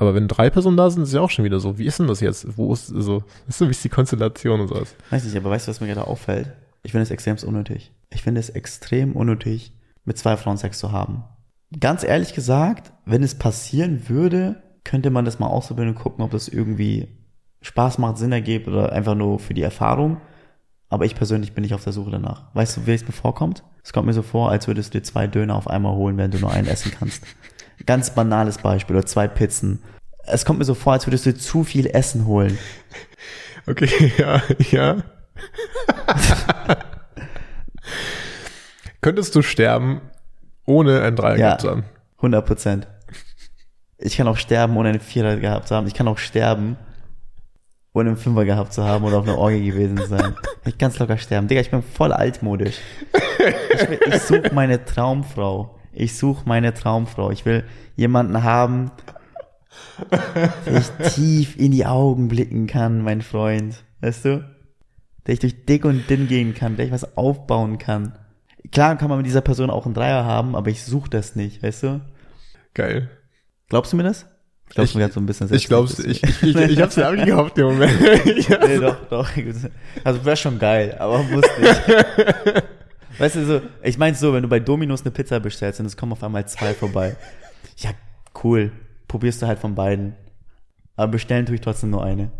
Aber wenn drei Personen da sind, ist ja auch schon wieder so. Wie ist denn das jetzt? Wo ist so? Weißt du, wie ist die Konstellation und sowas? Weiß nicht, aber weißt du, was mir gerade auffällt? Ich finde es extrem unnötig. Ich finde es extrem unnötig, mit zwei Frauen Sex zu haben. Ganz ehrlich gesagt, wenn es passieren würde, könnte man das mal ausprobieren und gucken, ob das irgendwie Spaß macht, Sinn ergibt oder einfach nur für die Erfahrung. Aber ich persönlich bin nicht auf der Suche danach. Weißt du, wie es mir vorkommt? Es kommt mir so vor, als würdest du dir zwei Döner auf einmal holen, wenn du nur einen essen kannst. Ganz banales Beispiel oder zwei Pizzen. Es kommt mir so vor, als würdest du zu viel Essen holen. Okay, ja, ja. Könntest du sterben, ohne einen Dreier Ja. gehabt zu haben? 100 Prozent. Ich kann auch sterben, ohne einen Vierer gehabt zu haben. Ich kann auch sterben, ohne einen Fünfer gehabt zu haben oder auf einer Orgie gewesen zu sein. Ich kann locker sterben. Digga, ich bin voll altmodisch. Ich, ich suche meine Traumfrau. Ich suche meine Traumfrau. Ich will jemanden haben, der ich tief in die Augen blicken kann, mein Freund. Weißt du? Der ich durch dick und dünn gehen kann, der ich was aufbauen kann. Klar kann man mit dieser Person auch einen Dreier haben, aber ich suche das nicht, weißt du? Geil. Glaubst du mir das? Ich- du mir gerade so ein bisschen Ich glaub's, ich, ich, ich, ich hab's dir abgekauft im Moment. Nee, doch, doch. Also wäre schon geil, aber muss nicht. Weißt du, so, ich meine so, wenn du bei Dominos eine Pizza bestellst und es kommen auf einmal zwei vorbei. Ja, cool. Probierst du halt von beiden. Aber bestellen tue ich trotzdem nur eine.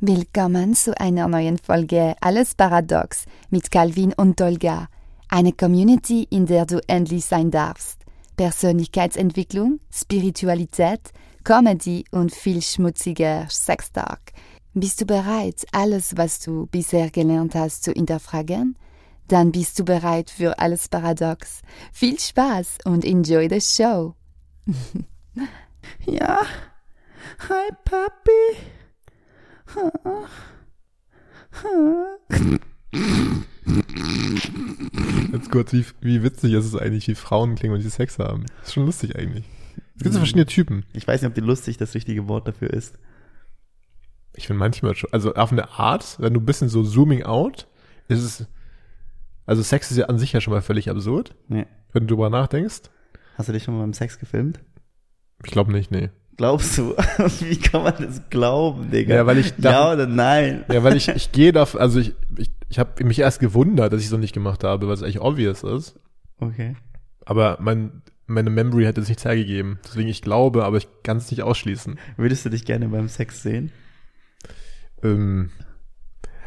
Willkommen zu einer neuen Folge Alles Paradox mit Calvin und Dolga. Eine Community, in der du endlich sein darfst. Persönlichkeitsentwicklung, Spiritualität, Comedy und viel schmutziger Sextalk. Bist du bereit, alles, was du bisher gelernt hast, zu hinterfragen? Dann bist du bereit für alles Paradox. Viel Spaß und enjoy the show. Ja. Hi, Papi. Jetzt kurz, wie, wie witzig ist es eigentlich, wie Frauen klingen, wenn sie Sex haben? ist schon lustig eigentlich. Es gibt so verschiedene Typen. Ich weiß nicht, ob die lustig das richtige Wort dafür ist. Ich finde manchmal schon, also auf eine Art, wenn du ein bisschen so zooming out, ist es, also Sex ist ja an sich ja schon mal völlig absurd, Nee. wenn du drüber nachdenkst. Hast du dich schon mal beim Sex gefilmt? Ich glaube nicht, nee. Glaubst du? Wie kann man das glauben, Digga? Ja, weil ich Ja dachte- oder nein? Ja, weil ich, ich gehe da, also ich, ich, ich habe mich erst gewundert, dass ich es noch nicht gemacht habe, weil es eigentlich obvious ist. Okay. Aber mein, meine Memory hätte es nicht hergegeben. Deswegen ich glaube, aber ich kann es nicht ausschließen. Würdest du dich gerne beim Sex sehen? Ähm,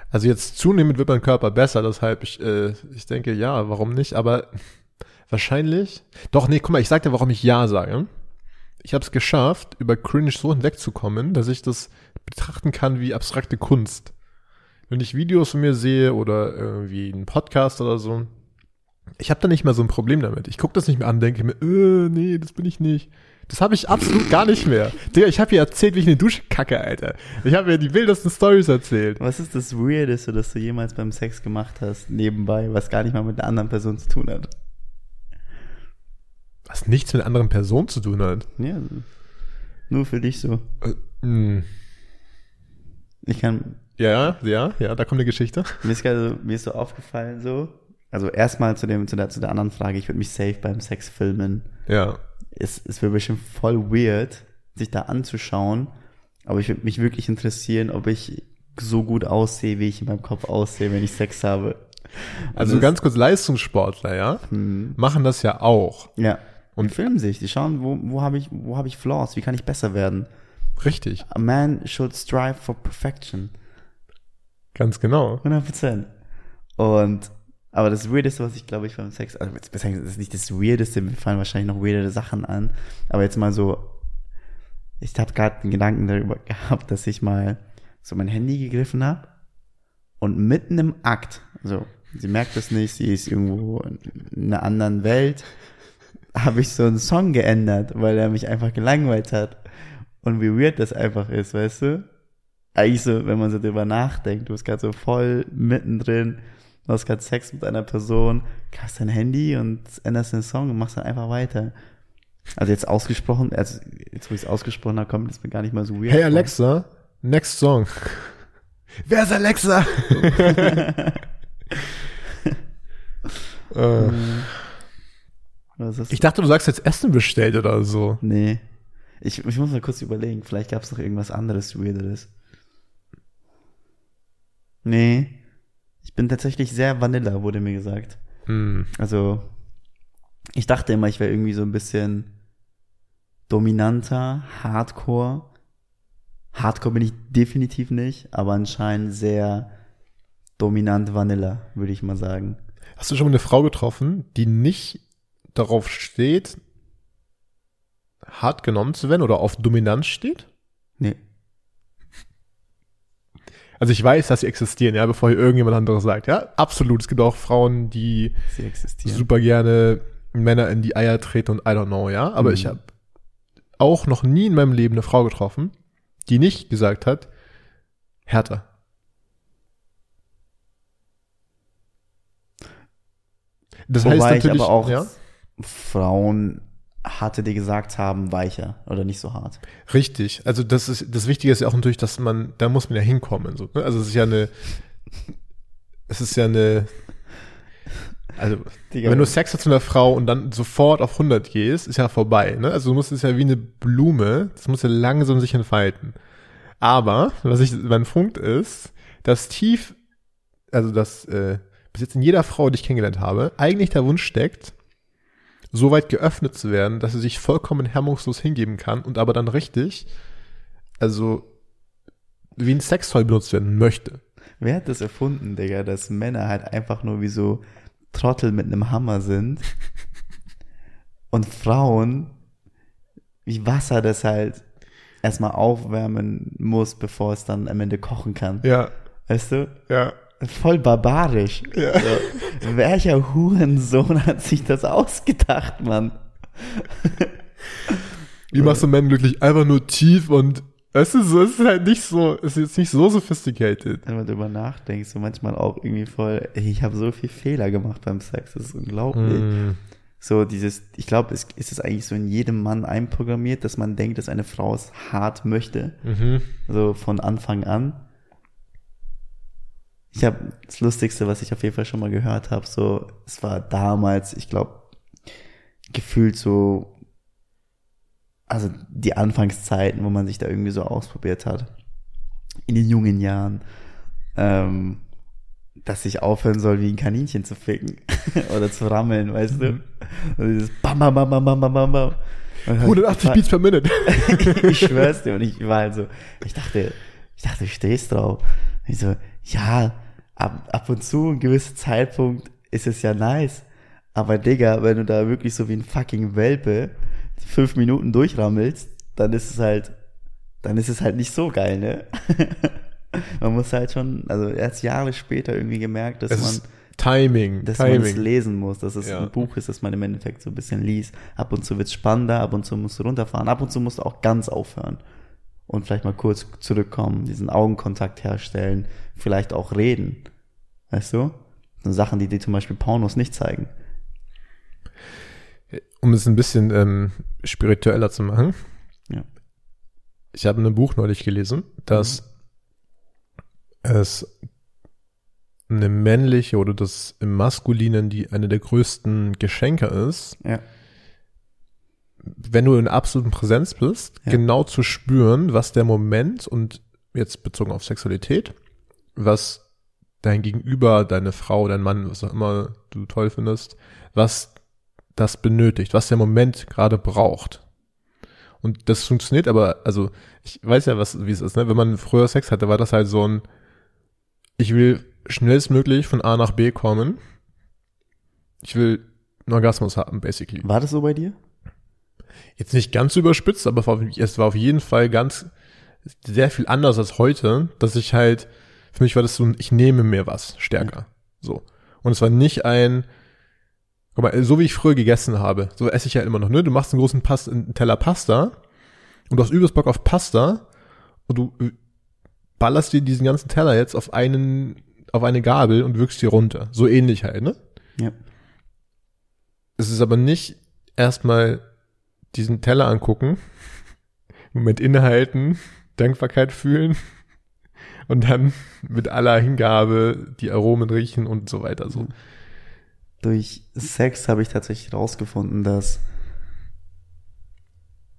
also jetzt zunehmend wird mein Körper besser, deshalb ich, äh, ich denke, ja, warum nicht? Aber wahrscheinlich. Doch, nee, guck mal, ich sag dir, warum ich ja sage. Ich habe es geschafft, über Cringe so hinwegzukommen, dass ich das betrachten kann wie abstrakte Kunst. Wenn ich Videos von mir sehe oder irgendwie einen Podcast oder so, ich habe da nicht mehr so ein Problem damit. Ich gucke das nicht mehr an, denke mir, äh, nee, das bin ich nicht. Das habe ich absolut gar nicht mehr. Digga, ich habe hier erzählt, wie ich eine Dusche kacke, Alter. Ich habe ja die wildesten Stories erzählt. Was ist das Weirdeste, das du jemals beim Sex gemacht hast, nebenbei, was gar nicht mal mit einer anderen Person zu tun hat? Was nichts mit anderen Personen zu tun hat. Ja, nur für dich so. Äh, mh. Ich kann, Ja, ja, ja, da kommt eine Geschichte. mir ist gerade, so- mir ist so aufgefallen so, also erstmal zu dem, zu der, zu der anderen Frage, ich würde mich safe beim Sex filmen. Ja. Es, es wäre bestimmt voll weird, sich da anzuschauen, aber ich würde mich wirklich interessieren, ob ich so gut aussehe, wie ich in meinem Kopf aussehe, wenn ich Sex habe. Also das- ganz kurz, Leistungssportler, ja, Hm. machen das ja auch. Ja. Und- Und filmen sich, die schauen, wo, wo habe ich, wo habe ich Flaws, wie kann ich besser werden? Richtig. A man should strive for perfection. Ganz genau. 100%. Und, aber das Weirdeste, was ich glaube ich beim Sex, also das ist nicht das Weirdeste, mir fallen wahrscheinlich noch weirdere Sachen an, aber jetzt mal so, ich habe gerade den Gedanken darüber gehabt, dass ich mal so mein Handy gegriffen habe und mitten im Akt, also sie merkt es nicht, sie ist irgendwo in einer anderen Welt, habe ich so einen Song geändert, weil er mich einfach gelangweilt hat. Und wie weird das einfach ist, weißt du? Eigentlich so, wenn man so drüber nachdenkt, du bist gerade so voll mittendrin, du hast gerade Sex mit einer Person, hast dein Handy und änderst den Song und machst dann einfach weiter. Also jetzt ausgesprochen, also jetzt wo ich es ausgesprochen habe, kommt es mir gar nicht mal so weird Hey vor. Alexa, next song. Wer ist Alexa? äh, ist ich dachte, du sagst jetzt Essen bestellt oder so. Nee. Ich, ich muss mal kurz überlegen, vielleicht gab es noch irgendwas anderes Weirderes. Nee. Ich bin tatsächlich sehr Vanilla, wurde mir gesagt. Hm. Also, ich dachte immer, ich wäre irgendwie so ein bisschen dominanter, Hardcore. Hardcore bin ich definitiv nicht, aber anscheinend sehr dominant Vanilla, würde ich mal sagen. Hast du schon mal eine Frau getroffen, die nicht darauf steht, hart genommen zu werden oder auf Dominanz steht? Nee. Also ich weiß, dass sie existieren, ja, bevor hier irgendjemand anderes sagt. Ja, absolut. Es gibt auch Frauen, die super gerne Männer in die Eier treten und I don't know, ja. Aber Mhm. ich habe auch noch nie in meinem Leben eine Frau getroffen, die nicht gesagt hat, härter. Das heißt Wobei ich natürlich, aber auch ja, Frauen hatte, die gesagt haben, weicher oder nicht so hart. richtig. Also das ist das Wichtige ist ja auch natürlich, dass man, da muss man ja hinkommen. So, ne? Also es ist ja eine, es ist ja eine, also Digga, wenn du Sex hast mit einer Frau und dann sofort auf 100 gehst, ist ja vorbei. Ne? Also du musst es ja wie eine Blume, das muss ja langsam sich entfalten. Aber, was ich, mein Punkt ist, dass tief, also dass äh, bis jetzt in jeder Frau, die ich kennengelernt habe, eigentlich der Wunsch steckt, so weit geöffnet zu werden, dass sie sich vollkommen hemmungslos hingeben kann und aber dann richtig, also wie ein Sextoy benutzt werden möchte. Wer hat das erfunden, Digga, dass Männer halt einfach nur wie so Trottel mit einem Hammer sind und Frauen wie Wasser das halt erstmal aufwärmen muss, bevor es dann am Ende kochen kann. Ja, Weißt du? ja. Voll barbarisch. Ja. So, welcher Hurensohn hat sich das ausgedacht, Mann? Wie machst du Männer glücklich? Einfach nur tief und es ist, es ist halt nicht so, es ist jetzt nicht so sophisticated. Wenn man darüber nachdenkt, so manchmal auch irgendwie voll, ich habe so viel Fehler gemacht beim Sex, das ist unglaublich. Mm. So dieses, ich glaube, es ist es eigentlich so in jedem Mann einprogrammiert, dass man denkt, dass eine Frau es hart möchte. Mhm. So von Anfang an. Ich habe das Lustigste, was ich auf jeden Fall schon mal gehört habe, so, es war damals, ich glaube, gefühlt so, also die Anfangszeiten, wo man sich da irgendwie so ausprobiert hat. In den jungen Jahren. Ähm, dass ich aufhören soll, wie ein Kaninchen zu ficken. Oder zu rammeln, weißt du? Und dieses Bam, bam, bam, bam, bam, bam, bam, bam. Und 180 Beats per Minute. ich schwör's dir. Und ich war halt so, ich dachte, ich dachte, du stehst drauf. Und ich so, ja, ab, ab und zu, ein gewisser Zeitpunkt ist es ja nice. Aber Digga, wenn du da wirklich so wie ein fucking Welpe fünf Minuten durchrammelst, dann ist es halt, dann ist es halt nicht so geil, ne? man muss halt schon, also erst Jahre später irgendwie gemerkt, dass Es man, Timing. dass man es Timing. lesen muss, dass es Ja. ein Buch ist, das man im Endeffekt so ein bisschen liest. Ab und zu wird's spannender, ab und zu musst du runterfahren, ab und zu musst du auch ganz aufhören. Und vielleicht mal kurz zurückkommen, diesen Augenkontakt herstellen, vielleicht auch reden. Weißt du? So Sachen, die dir zum Beispiel Pornos nicht zeigen. Um es ein bisschen ähm, spiritueller zu machen. Ja. Ich habe in einem Buch neulich gelesen, dass es eine männliche oder das im Maskulinen die eine der größten Geschenke ist, Ja. Wenn du in absoluten Präsenz bist, Ja. genau zu spüren, was der Moment und jetzt bezogen auf Sexualität, was dein Gegenüber, deine Frau, dein Mann, was auch immer du toll findest, was das benötigt, was der Moment gerade braucht. Und das funktioniert aber, also ich weiß ja, was wie es ist, ne? Wenn man früher Sex hatte, war das halt so ein, ich will schnellstmöglich von A nach B kommen. Ich will einen Orgasmus haben, basically. War das so bei dir? Jetzt nicht ganz überspitzt, aber es war auf jeden Fall ganz sehr viel anders als heute, dass ich halt, für mich war das so ich nehme mir was stärker. So. Und es war nicht ein, guck mal, so wie ich früher gegessen habe, so esse ich ja immer noch, ne? Du machst einen großen Pas einen Teller Pasta und du hast übelst Bock auf Pasta und du ballerst dir diesen ganzen Teller jetzt auf einen, auf eine Gabel und wirkst dir runter. So ähnlich halt, ne? Ja. Es ist aber nicht erstmal diesen Teller angucken, Moment innehalten, Dankbarkeit fühlen und dann mit aller Hingabe die Aromen riechen und so weiter so. Durch Sex habe ich tatsächlich rausgefunden, dass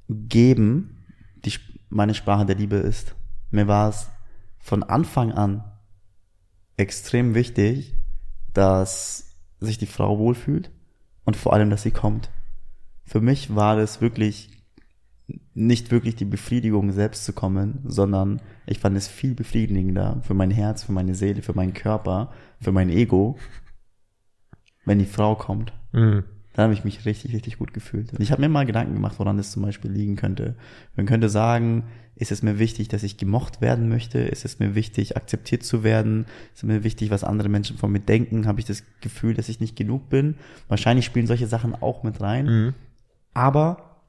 Geben die, meine Sprache der Liebe ist. Mir war es von Anfang an extrem wichtig, dass sich die Frau wohlfühlt und vor allem, dass sie kommt. Für mich war das wirklich nicht wirklich die Befriedigung selbst zu kommen, sondern ich fand es viel befriedigender für mein Herz, für meine Seele, für meinen Körper, für mein Ego, wenn die Frau kommt. Mhm. Dann habe ich mich richtig, richtig gut gefühlt. Und ich habe mir mal Gedanken gemacht, woran das zum Beispiel liegen könnte. Man könnte sagen, ist es mir wichtig, dass ich gemocht werden möchte? Ist es mir wichtig, akzeptiert zu werden? Ist es mir wichtig, was andere Menschen von mir denken? Habe ich das Gefühl, dass ich nicht genug bin? Wahrscheinlich spielen solche Sachen auch mit rein. Mhm. Aber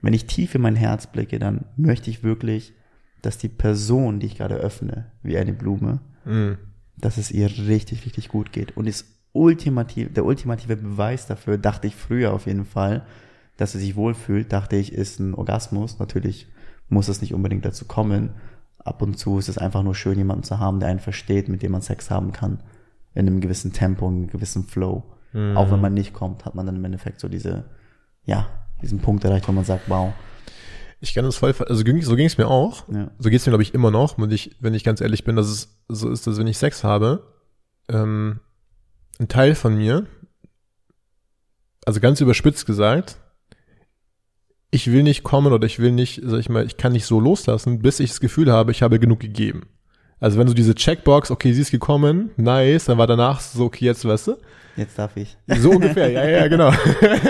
wenn ich tief in mein Herz blicke, dann möchte ich wirklich, dass die Person, die ich gerade öffne, wie eine Blume, Mhm. dass es ihr richtig, richtig gut geht. Und ist ultimativ, der ultimative Beweis dafür, dachte ich früher auf jeden Fall, dass sie sich wohlfühlt, dachte ich, ist ein Orgasmus. Natürlich muss es nicht unbedingt dazu kommen. Ab und zu ist es einfach nur schön, jemanden zu haben, der einen versteht, mit dem man Sex haben kann. In einem gewissen Tempo, in einem gewissen Flow. Auch wenn man nicht kommt, hat man dann im Endeffekt so diese, ja, diesen Punkt erreicht, wo man sagt, wow. Ich kann das voll, also so ging es mir auch. Ja. So geht es mir, glaube ich, immer noch. Und ich, wenn ich ganz ehrlich bin, dass es so ist, dass wenn ich Sex habe, ähm, ein Teil von mir, also ganz überspitzt gesagt, ich will nicht kommen oder ich will nicht, sag ich mal, ich kann nicht so loslassen, bis ich das Gefühl habe, ich habe genug gegeben. Also wenn du diese Checkbox, okay, sie ist gekommen, nice, dann war danach so, okay, jetzt weißt du, Jetzt darf ich. so ungefähr, ja, ja, genau.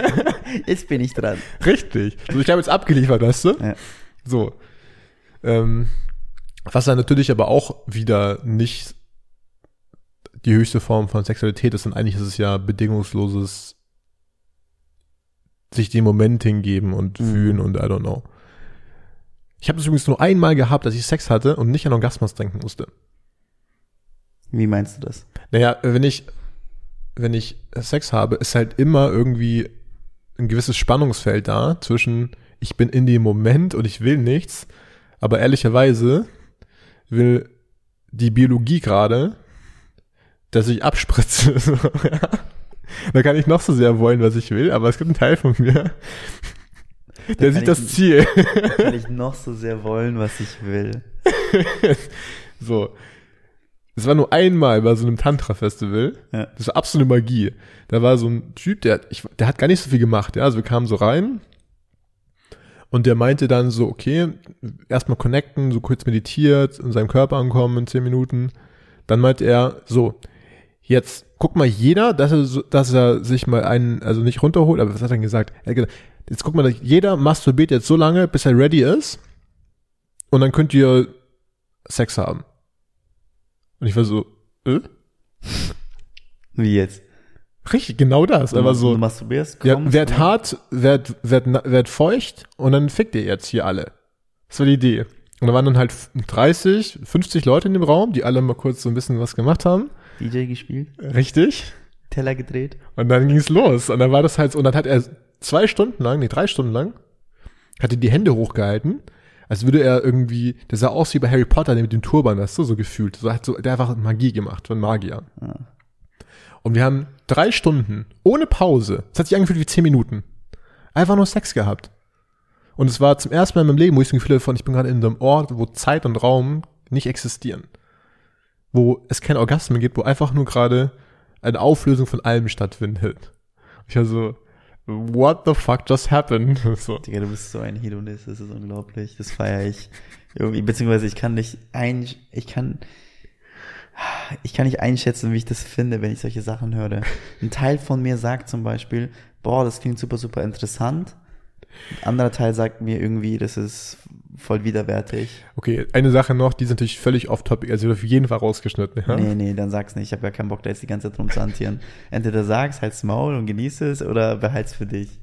Jetzt bin ich dran. Richtig. So, ich habe jetzt abgeliefert, weißt du? Ja. So. Ähm, was dann natürlich aber auch wieder nicht die höchste Form von Sexualität ist, und eigentlich ist es ja bedingungsloses sich dem Moment hingeben und Mhm. fühlen und I don't know. Ich habe das übrigens nur einmal gehabt, dass ich Sex hatte und nicht an Orgasmus denken musste. Wie meinst du das? Naja, wenn ich, wenn ich Sex habe, ist halt immer irgendwie ein gewisses Spannungsfeld da zwischen ich bin in dem Moment und ich will nichts, aber ehrlicherweise will die Biologie gerade, dass ich abspritze. Da kann ich noch so sehr wollen, was ich will, aber es gibt einen Teil von mir, der sieht das Ziel. Kann ich noch so sehr wollen, was ich will. So. Es war nur einmal bei so einem Tantra-Festival. Ja. Das war absolute Magie. Da war so ein Typ, der, ich, der hat gar nicht so viel gemacht. Ja, also wir kamen so rein und der meinte dann so, okay, erstmal connecten, so kurz meditiert, in seinem Körper ankommen in zehn Minuten. Dann meinte er so, jetzt guck mal jeder, dass er, dass er sich mal einen, also nicht runterholt, aber was hat er denn gesagt? Er hat gesagt, jetzt guck mal, jeder masturbiert jetzt so lange, bis er ready ist und dann könnt ihr Sex haben. Und ich war so, äh? Wie jetzt? Richtig, genau das. Aber du so, masturbierst, ja, kommst werd und- hart, werd, werd, werd feucht und dann fickt ihr jetzt hier alle. Das war die Idee. Und da waren dann halt 30, 50 Leute in dem Raum, die alle mal kurz so ein bisschen was gemacht haben. DJ gespielt, Richtig. Teller gedreht. Und dann ging's los. Und dann war das halt so, und dann hat er zwei Stunden lang, nee, drei Stunden lang, hatte die Hände hochgehalten, als würde er irgendwie, der sah aus wie bei Harry Potter der mit dem Turban, weißt du, so gefühlt. So hat so, der hat einfach Magie gemacht, von Magier. Ja. Und wir haben drei Stunden, ohne Pause, es hat sich angefühlt wie zehn Minuten, einfach nur Sex gehabt. Und es war zum ersten Mal in meinem Leben, wo ich so ein Gefühl von, ich bin gerade in einem Ort, wo Zeit und Raum nicht existieren. Wo es keine Orgasmen gibt, wo einfach nur gerade eine Auflösung von allem stattfindet. Ich war so, what the fuck just happened? So. Digga, du bist so ein Hedonist, das ist unglaublich. Das feiere ich. Irgendwie, beziehungsweise ich kann nicht ein, ich kann, ich kann nicht einschätzen, wie ich das finde, wenn ich solche Sachen höre. Ein Teil von mir sagt zum Beispiel, boah, das klingt super, super interessant. Ein anderer Teil sagt mir irgendwie, das ist voll widerwärtig. Okay, eine Sache noch, die ist natürlich völlig off-topic, also wird auf jeden Fall rausgeschnitten. Ja? Nee, nee, dann sag's nicht. Ich habe gar keinen Bock, da jetzt die ganze Zeit rum zu hantieren. Entweder sag's, halt's Maul und genieß es oder behalt's für dich.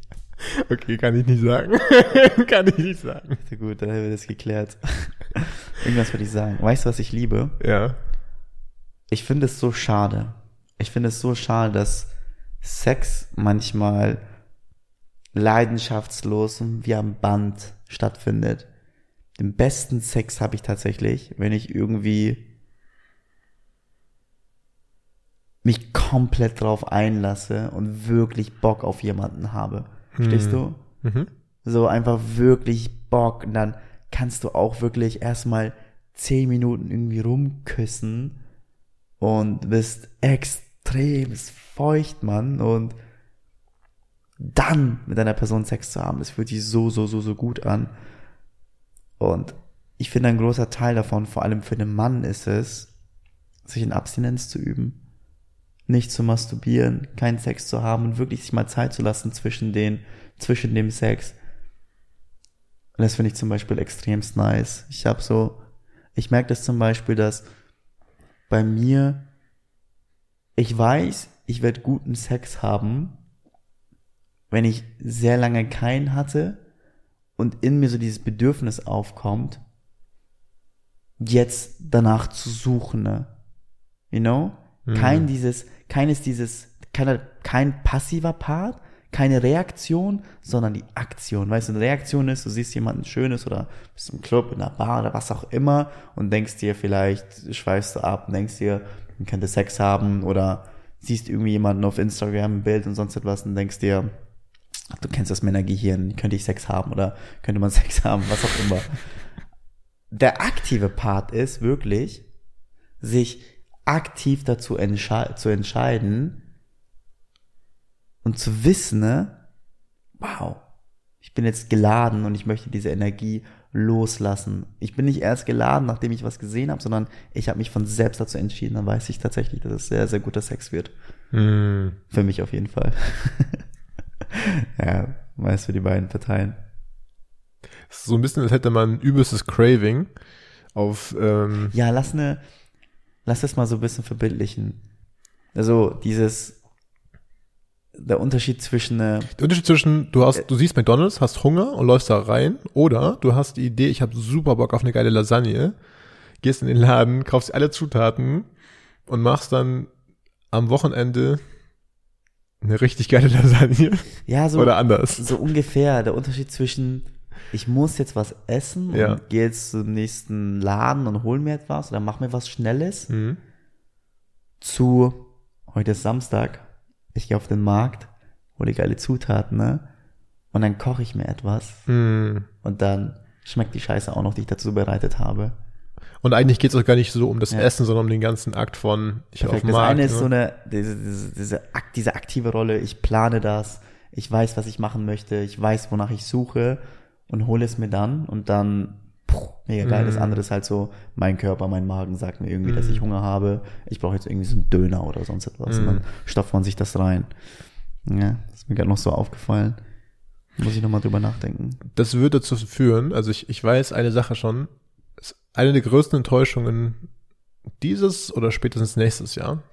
Okay, kann ich nicht sagen. kann ich nicht sagen. Gut, dann haben wir das geklärt. Irgendwas würde ich sagen. Weißt du, was ich liebe? Ja. Ich finde es so schade. Ich finde es so schade, dass Sex manchmal leidenschaftslos und wie am Band stattfindet. Den besten Sex habe ich tatsächlich, wenn ich irgendwie mich komplett drauf einlasse und wirklich Bock auf jemanden habe. Verstehst du? Mhm. So einfach wirklich Bock. Und dann kannst du auch wirklich erstmal zehn Minuten irgendwie rumküssen und bist extrem feucht, Mann. Und dann mit einer Person Sex zu haben, das fühlt sich so, so, so, so gut an. Und ich finde, ein großer Teil davon, vor allem für den Mann, ist es, sich in Abstinenz zu üben. Nicht zu masturbieren, keinen Sex zu haben und wirklich sich mal Zeit zu lassen zwischen den, zwischen dem Sex. Und das finde ich zum Beispiel extremst nice. Ich habe so, ich merke das zum Beispiel, dass bei mir, ich weiß, ich werde guten Sex haben, wenn ich sehr lange keinen hatte und in mir so dieses Bedürfnis aufkommt, jetzt danach zu suchen, ne? You know? Mhm. Kein dieses, keines dieses, kein, kein passiver Part, keine Reaktion, sondern die Aktion. Weißt du, eine Reaktion ist, du siehst jemanden Schönes oder bist im Club, in der Bar oder was auch immer und denkst dir vielleicht, schweifst du ab und denkst dir, man könnte Sex haben oder siehst irgendwie jemanden auf Instagram ein Bild und sonst etwas und denkst dir, du kennst das Männergehirn, könnte ich Sex haben oder könnte man Sex haben, was auch immer. Der aktive Part ist wirklich, sich aktiv dazu entsche zu entscheiden und zu wissen, ne, wow, ich bin jetzt geladen und ich möchte diese Energie loslassen. Ich bin nicht erst geladen, nachdem ich was gesehen habe, sondern ich habe mich von selbst dazu entschieden. Dann weiß ich tatsächlich, dass es sehr, sehr guter Sex wird. Mm. Für mich auf jeden Fall. ja, meist für die beiden Parteien. So ein bisschen, als hätte man ein übelstes Craving auf. Ähm ja, lass ne, lass das mal so ein bisschen verbildlichen. Also dieses der Unterschied zwischen äh, der Unterschied zwischen du hast du siehst McDonald's hast Hunger und läufst da rein oder du hast die Idee ich habe super Bock auf eine geile Lasagne gehst in den Laden kaufst alle Zutaten und machst dann am Wochenende eine richtig geile Lasagne ja so oder anders so ungefähr der Unterschied zwischen ich muss jetzt was essen ja. und gehe jetzt zum nächsten Laden und hol mir etwas oder mach mir was Schnelles mhm. zu heute ist Samstag ich gehe auf den Markt, hole geile Zutaten, ne? Und dann koche ich mir etwas. Mm. Und dann schmeckt die Scheiße auch noch, die ich dazu bereitet habe. Und eigentlich geht es auch gar nicht so um das ja. Essen, sondern um den ganzen Akt von ich Perfekt. auf dem Das Markt, eine ist ne? so eine, diese, diese, diese, diese aktive Rolle, ich plane das, ich weiß, was ich machen möchte, ich weiß, wonach ich suche und hole es mir dann und dann puh, mega geil. Mm. Das andere ist halt so, mein Körper, mein Magen sagt mir irgendwie, mm. dass ich Hunger habe. Ich brauche jetzt irgendwie so einen Döner oder sonst etwas. Mm. Und dann stopft man sich das rein. Ja, das ist mir gerade noch so aufgefallen. Muss ich nochmal drüber nachdenken. Das würde dazu führen, also ich, ich weiß eine Sache schon, eine der größten Enttäuschungen dieses oder spätestens nächstes Jahr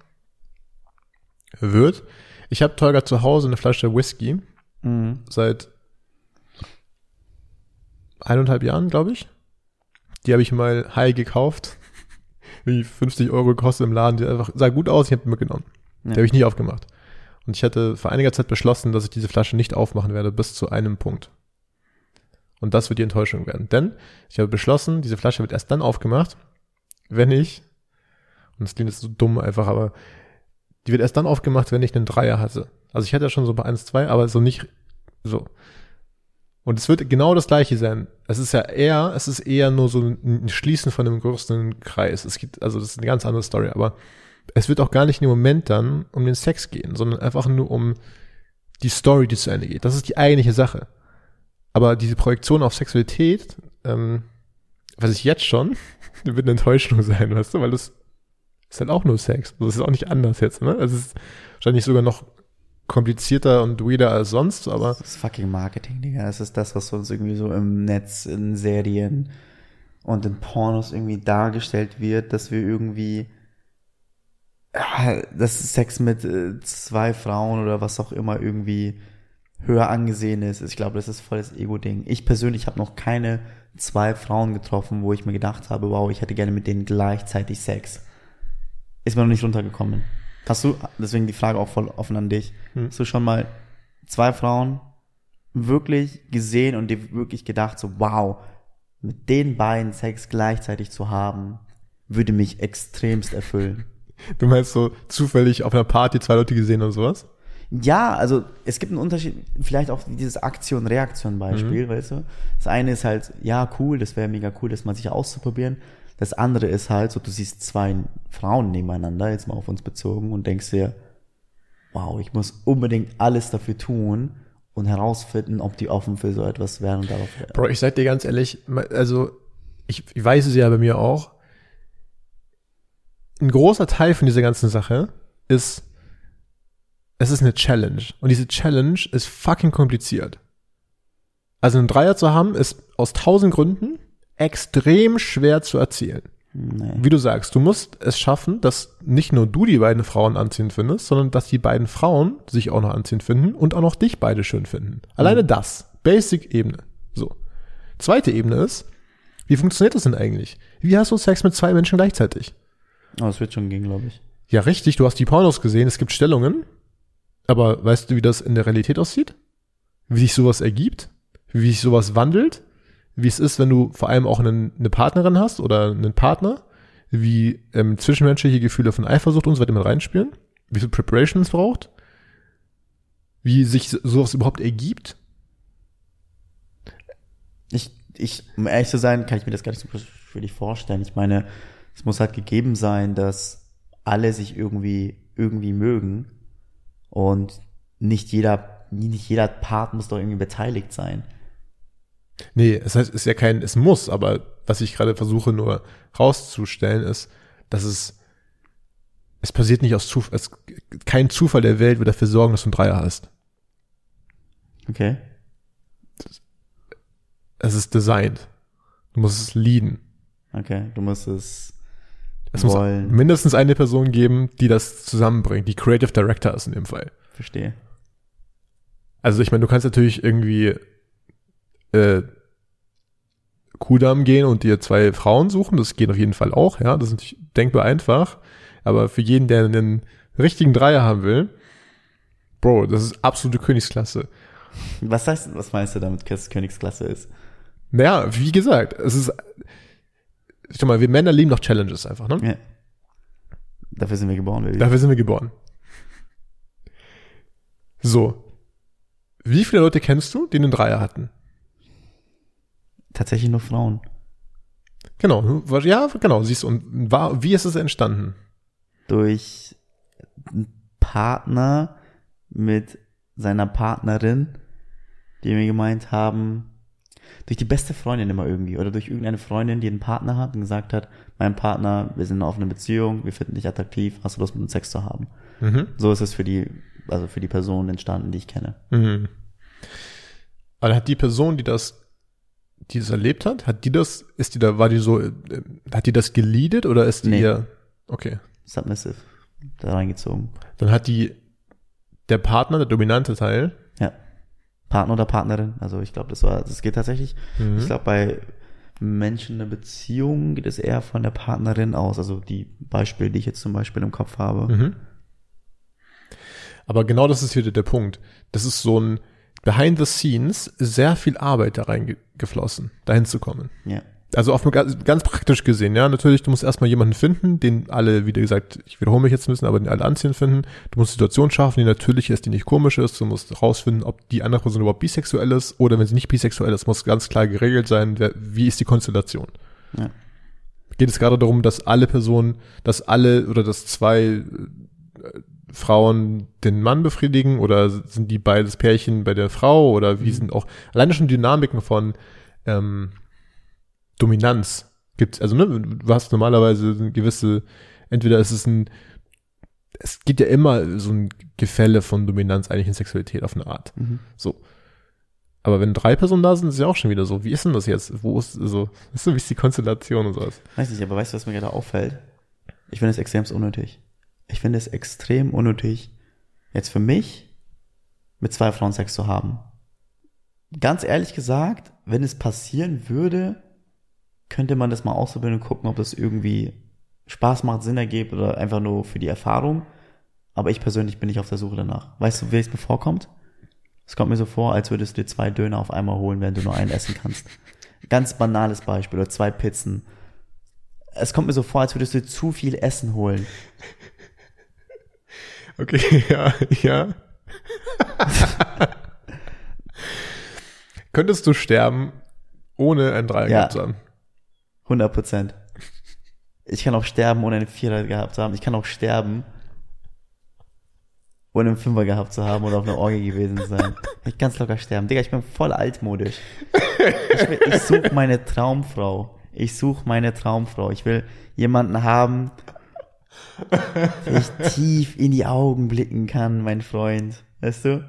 wird, ich habe Tolga zu Hause eine Flasche Whisky mhm. seit eineinhalb Jahren, glaube ich. Die habe ich mal high gekauft. Wie 50 Euro gekostet im Laden. Die einfach sah gut aus, ich habe mitgenommen. Ja. Die habe ich nie aufgemacht. Und ich hatte vor einiger Zeit beschlossen, dass ich diese Flasche nicht aufmachen werde, bis zu einem Punkt. Und das wird die Enttäuschung werden. Denn ich habe beschlossen, diese Flasche wird erst dann aufgemacht, wenn ich, und das klingt jetzt so dumm einfach, aber die wird erst dann aufgemacht, wenn ich einen Dreier hatte. Also ich hatte ja schon so bei 1, 2, aber so nicht so. Und es wird genau das gleiche sein. Es ist ja eher, es ist eher nur so ein Schließen von einem größeren Kreis. Es gibt, also das ist eine ganz andere Story, aber es wird auch gar nicht im Moment dann um den Sex gehen, sondern einfach nur um die Story, die zu Ende geht. Das ist die eigentliche Sache. Aber diese Projektion auf Sexualität, ähm, was ich jetzt schon, wird eine Enttäuschung sein, weißt du, weil das ist halt auch nur Sex. Das ist auch nicht anders jetzt, ne? Es ist wahrscheinlich sogar noch komplizierter und weirder als sonst, aber. Das ist fucking Marketing, Digga. Das ist das, was uns irgendwie so im Netz, in Serien und in Pornos irgendwie dargestellt wird, dass wir irgendwie, dass Sex mit äh, zwei Frauen oder was auch immer irgendwie höher angesehen ist. Ich glaube, das ist voll das Ego-Ding. Ich persönlich habe noch keine zwei Frauen getroffen, wo ich mir gedacht habe, wow, ich hätte gerne mit denen gleichzeitig Sex. Ist mir noch nicht runtergekommen. Hast du, deswegen die Frage auch voll offen an dich, hm. hast du schon mal zwei Frauen wirklich gesehen und dir wirklich gedacht, so wow, mit den beiden Sex gleichzeitig zu haben, würde mich extremst erfüllen. Du meinst so zufällig auf einer Party zwei Leute gesehen oder sowas? Ja, also es gibt einen Unterschied, vielleicht auch dieses Aktion-Reaktion-Beispiel, weißt du? Das eine ist halt, ja, cool, das wäre mega cool, das mal sich auszuprobieren. Das andere ist halt so, du siehst zwei Frauen nebeneinander, jetzt mal auf uns bezogen, und denkst dir, wow, ich muss unbedingt alles dafür tun und herausfinden, ob die offen für so etwas wären und darauf. Bro, ich sag dir ganz ehrlich, also ich, ich weiß es ja bei mir auch. Ein großer Teil von dieser ganzen Sache ist, es ist eine Challenge. Und diese Challenge ist fucking kompliziert. Also einen Dreier zu haben, ist aus tausend Gründen extrem schwer zu erzielen. Nee. Wie du sagst, du musst es schaffen, dass nicht nur du die beiden Frauen anziehend findest, sondern dass die beiden Frauen sich auch noch anziehend finden und auch noch dich beide schön finden. Alleine das. Basic-Ebene. So. Zweite Ebene ist, wie funktioniert das denn eigentlich? Wie hast du Sex mit zwei Menschen gleichzeitig? Oh, das wird schon gehen, glaube ich. Ja, richtig, du hast die Pornos gesehen, es gibt Stellungen, aber weißt du, wie das in der Realität aussieht? Wie sich sowas ergibt? Wie sich sowas wandelt? Wie es ist, wenn du vor allem auch einen, eine Partnerin hast oder einen Partner? Wie ähm, zwischenmenschliche Gefühle von Eifersucht und so weiter mit reinspielen? Wie viel Preparation es braucht? Wie sich sowas überhaupt ergibt? Ich, ich, um ehrlich zu sein, kann ich mir das gar nicht so für dich vorstellen. Ich meine, es muss halt gegeben sein, dass alle sich irgendwie, irgendwie mögen und nicht jeder, nicht jeder Part muss doch irgendwie beteiligt sein. Nee, es heißt, es ist ja kein, es muss, aber was ich gerade versuche nur rauszustellen ist, dass es, es passiert nicht aus Zufall, es, kein Zufall der Welt wird dafür sorgen, dass du einen Dreier hast. Okay. Es ist designed. Du musst es leaden. Okay. Du musst es, Es muss wollen. mindestens eine Person geben, die das zusammenbringt, die Creative Director ist in dem Fall. Verstehe. Also ich meine, du kannst natürlich irgendwie äh, Kudamm gehen und dir zwei Frauen suchen, das geht auf jeden Fall auch, ja, das ist natürlich denkbar einfach, aber für jeden, der einen richtigen Dreier haben will, Bro, das ist absolute Königsklasse. Was heißt, was meinst du damit, dass es Königsklasse ist? Naja, wie gesagt, es ist, schau mal, wir Männer lieben doch Challenges einfach, ne? Ja. Dafür sind wir geboren, Baby. Dafür sind wir geboren. So. Wie viele Leute kennst du, die einen Dreier hatten? Tatsächlich nur Frauen. Genau, ja, genau, siehst du, und war, wie ist es entstanden? Durch einen Partner mit seiner Partnerin, die mir gemeint haben, durch die beste Freundin immer irgendwie oder durch irgendeine Freundin, die einen Partner hat und gesagt hat, mein Partner, wir sind in einer offenen Beziehung, wir finden dich attraktiv, hast du Lust mit uns Sex zu haben? Mhm. So ist es für die, also für die Person entstanden, die ich kenne. Mhm. Aber hat die Person, die das, die das erlebt hat, hat die das, ist die da, war die so, äh, hat die das geleadet oder ist die Nee. eher, okay. Submissive. Da reingezogen. Dann hat die, der Partner, der dominante Teil, Ja. Partner oder Partnerin. Also ich glaube, das war, das geht tatsächlich. Mhm. Ich glaube, bei Menschen in der Beziehung geht es eher von der Partnerin aus. Also die Beispiele, die ich jetzt zum Beispiel im Kopf habe. Mhm. Aber genau das ist wieder der Punkt. Das ist so ein behind the scenes sehr viel Arbeit da reingeflossen, dahin zu kommen. Ja. Also auf ganz, ganz praktisch gesehen, ja. Natürlich, du musst erstmal jemanden finden, den alle, wie gesagt, ich wiederhole mich jetzt ein bisschen, aber den alle anziehen finden. Du musst eine Situation schaffen, die natürlich ist, die nicht komisch ist. Du musst rausfinden, ob die andere Person überhaupt bisexuell ist oder wenn sie nicht bisexuell ist, muss ganz klar geregelt sein, wer, wie ist die Konstellation. Ja. Geht es gerade darum, dass alle Personen, dass alle oder dass zwei äh, Frauen den Mann befriedigen oder sind die beides Pärchen bei der Frau oder wie sind auch alleine schon Dynamiken von ähm, Dominanz gibt also ne du hast normalerweise eine gewisse entweder ist es ein es gibt ja immer so ein Gefälle von Dominanz eigentlich in Sexualität auf eine Art Mhm. so aber wenn drei Personen da sind ist es ja auch schon wieder so wie ist denn das jetzt wo ist so weißt du, wie ist die Konstellation und sowas Weiß nicht, aber weißt du, was mir gerade auffällt? Ich finde es extrem unnötig. Ich finde es extrem unnötig, jetzt für mich mit zwei Frauen Sex zu haben. Ganz ehrlich gesagt, wenn es passieren würde, könnte man das mal ausprobieren und gucken, ob das irgendwie Spaß macht, Sinn ergibt oder einfach nur für die Erfahrung. Aber ich persönlich bin nicht auf der Suche danach. Weißt du, wie es mir vorkommt? Es kommt mir so vor, als würdest du dir zwei Döner auf einmal holen, während du nur einen essen kannst. Ganz banales Beispiel oder zwei Pizzen. Es kommt mir so vor, als würdest du dir zu viel Essen holen. okay ja ja Könntest du sterben, ohne ein Dreier Ja. zu haben? 100 Prozent. Ich kann auch sterben, ohne einen Vierer gehabt zu haben. Ich kann auch sterben, ohne einen Fünfer gehabt zu haben oder auf einer Orgie gewesen zu sein. Ich kann locker sterben. Digga, ich bin voll altmodisch. Ich, ich suche meine Traumfrau. Ich suche meine Traumfrau. Ich will jemanden haben, der ich tief in die Augen blicken kann, mein Freund. Weißt du?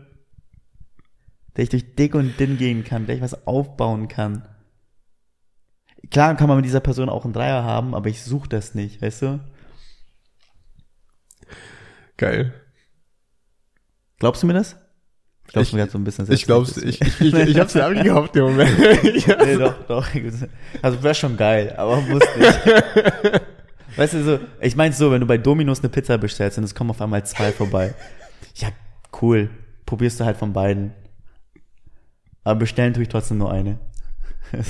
Der ich durch dick und dünn gehen kann, der ich was aufbauen kann. Klar kann man mit dieser Person auch einen Dreier haben, aber ich suche das nicht, weißt du? Geil. Glaubst du mir das? Ich glaube Ich- mir gerade so ein bisschen Ich glaub's, ich, ich, ich, ich hab's dir abgekauft im Moment. Nee, doch, doch. Also wäre schon geil, aber muss nicht. Weißt du, so, ich meine so, wenn du bei Dominos eine Pizza bestellst und es kommen auf einmal zwei vorbei. Ja, cool. Probierst du halt von beiden. Aber bestellen tue ich trotzdem nur eine.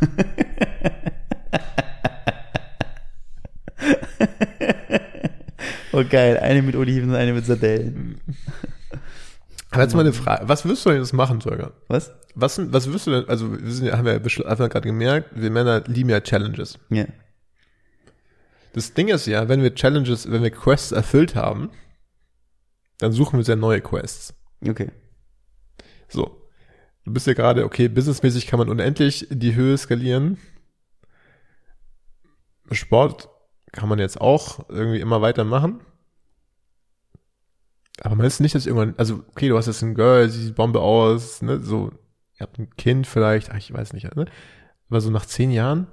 oh geil, eine mit Oliven und eine mit Sardellen. Aber jetzt mal eine Frage. Was wirst du denn jetzt machen, Sorger? Was? Was, was wirst du denn, also wir sind, haben ja wir gerade gemerkt, wir Männer lieben ja Challenges. Ja. Das Ding ist ja, wenn wir Challenges, wenn wir Quests erfüllt haben, dann suchen wir ja neue Quests. Okay. So. Du bist ja gerade, okay, businessmäßig kann man unendlich die Höhe skalieren. Sport kann man jetzt auch irgendwie immer weitermachen. Aber meinst du nicht, dass irgendwann, also, okay, du hast jetzt ein Girl, sie sieht Bombe aus, ne, so, ihr habt ein Kind vielleicht, ach, ich weiß nicht, ne? Aber so nach zehn Jahren?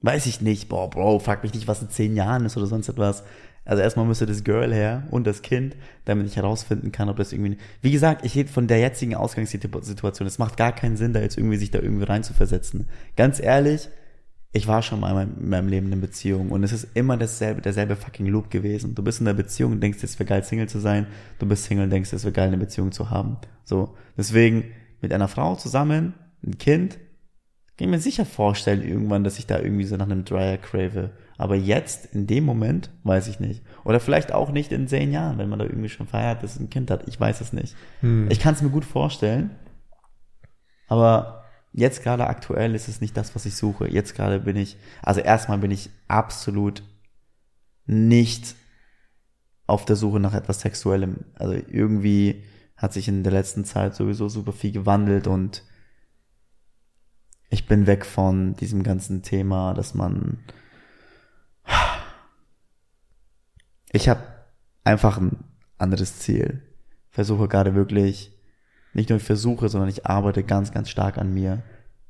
Weiß ich nicht. Boah, Bro, frag mich nicht, was in zehn Jahren ist oder sonst etwas. Also erstmal müsste das Girl her und das Kind, damit ich herausfinden kann, ob das irgendwie. Wie gesagt, ich rede von der jetzigen Ausgangssituation. Es macht gar keinen Sinn, da jetzt irgendwie sich da irgendwie reinzuversetzen. Ganz ehrlich, ich war schon mal in meinem Leben in einer Beziehung und es ist immer dasselbe, derselbe fucking Loop gewesen. Du bist in einer Beziehung und denkst, es wäre geil, Single zu sein. Du bist Single und denkst, es wäre geil, eine Beziehung zu haben. So. Deswegen, mit einer Frau zusammen, ein Kind, kann ich mir sicher vorstellen irgendwann, dass ich da irgendwie so nach einem Dryer crave. Aber jetzt, in dem Moment, weiß ich nicht. Oder vielleicht auch nicht in zehn Jahren, wenn man da irgendwie schon verheiratet ist, ein Kind hat. Ich weiß es nicht. Hm. Ich kann es mir gut vorstellen. Aber jetzt gerade aktuell ist es nicht das, was ich suche. Jetzt gerade bin ich, also erstmal bin ich absolut nicht auf der Suche nach etwas Sexuellem. Also irgendwie hat sich in der letzten Zeit sowieso super viel gewandelt und ich bin weg von diesem ganzen Thema, dass man ich habe einfach ein anderes Ziel. Versuche gerade wirklich, nicht nur ich versuche, sondern ich arbeite ganz, ganz stark an mir.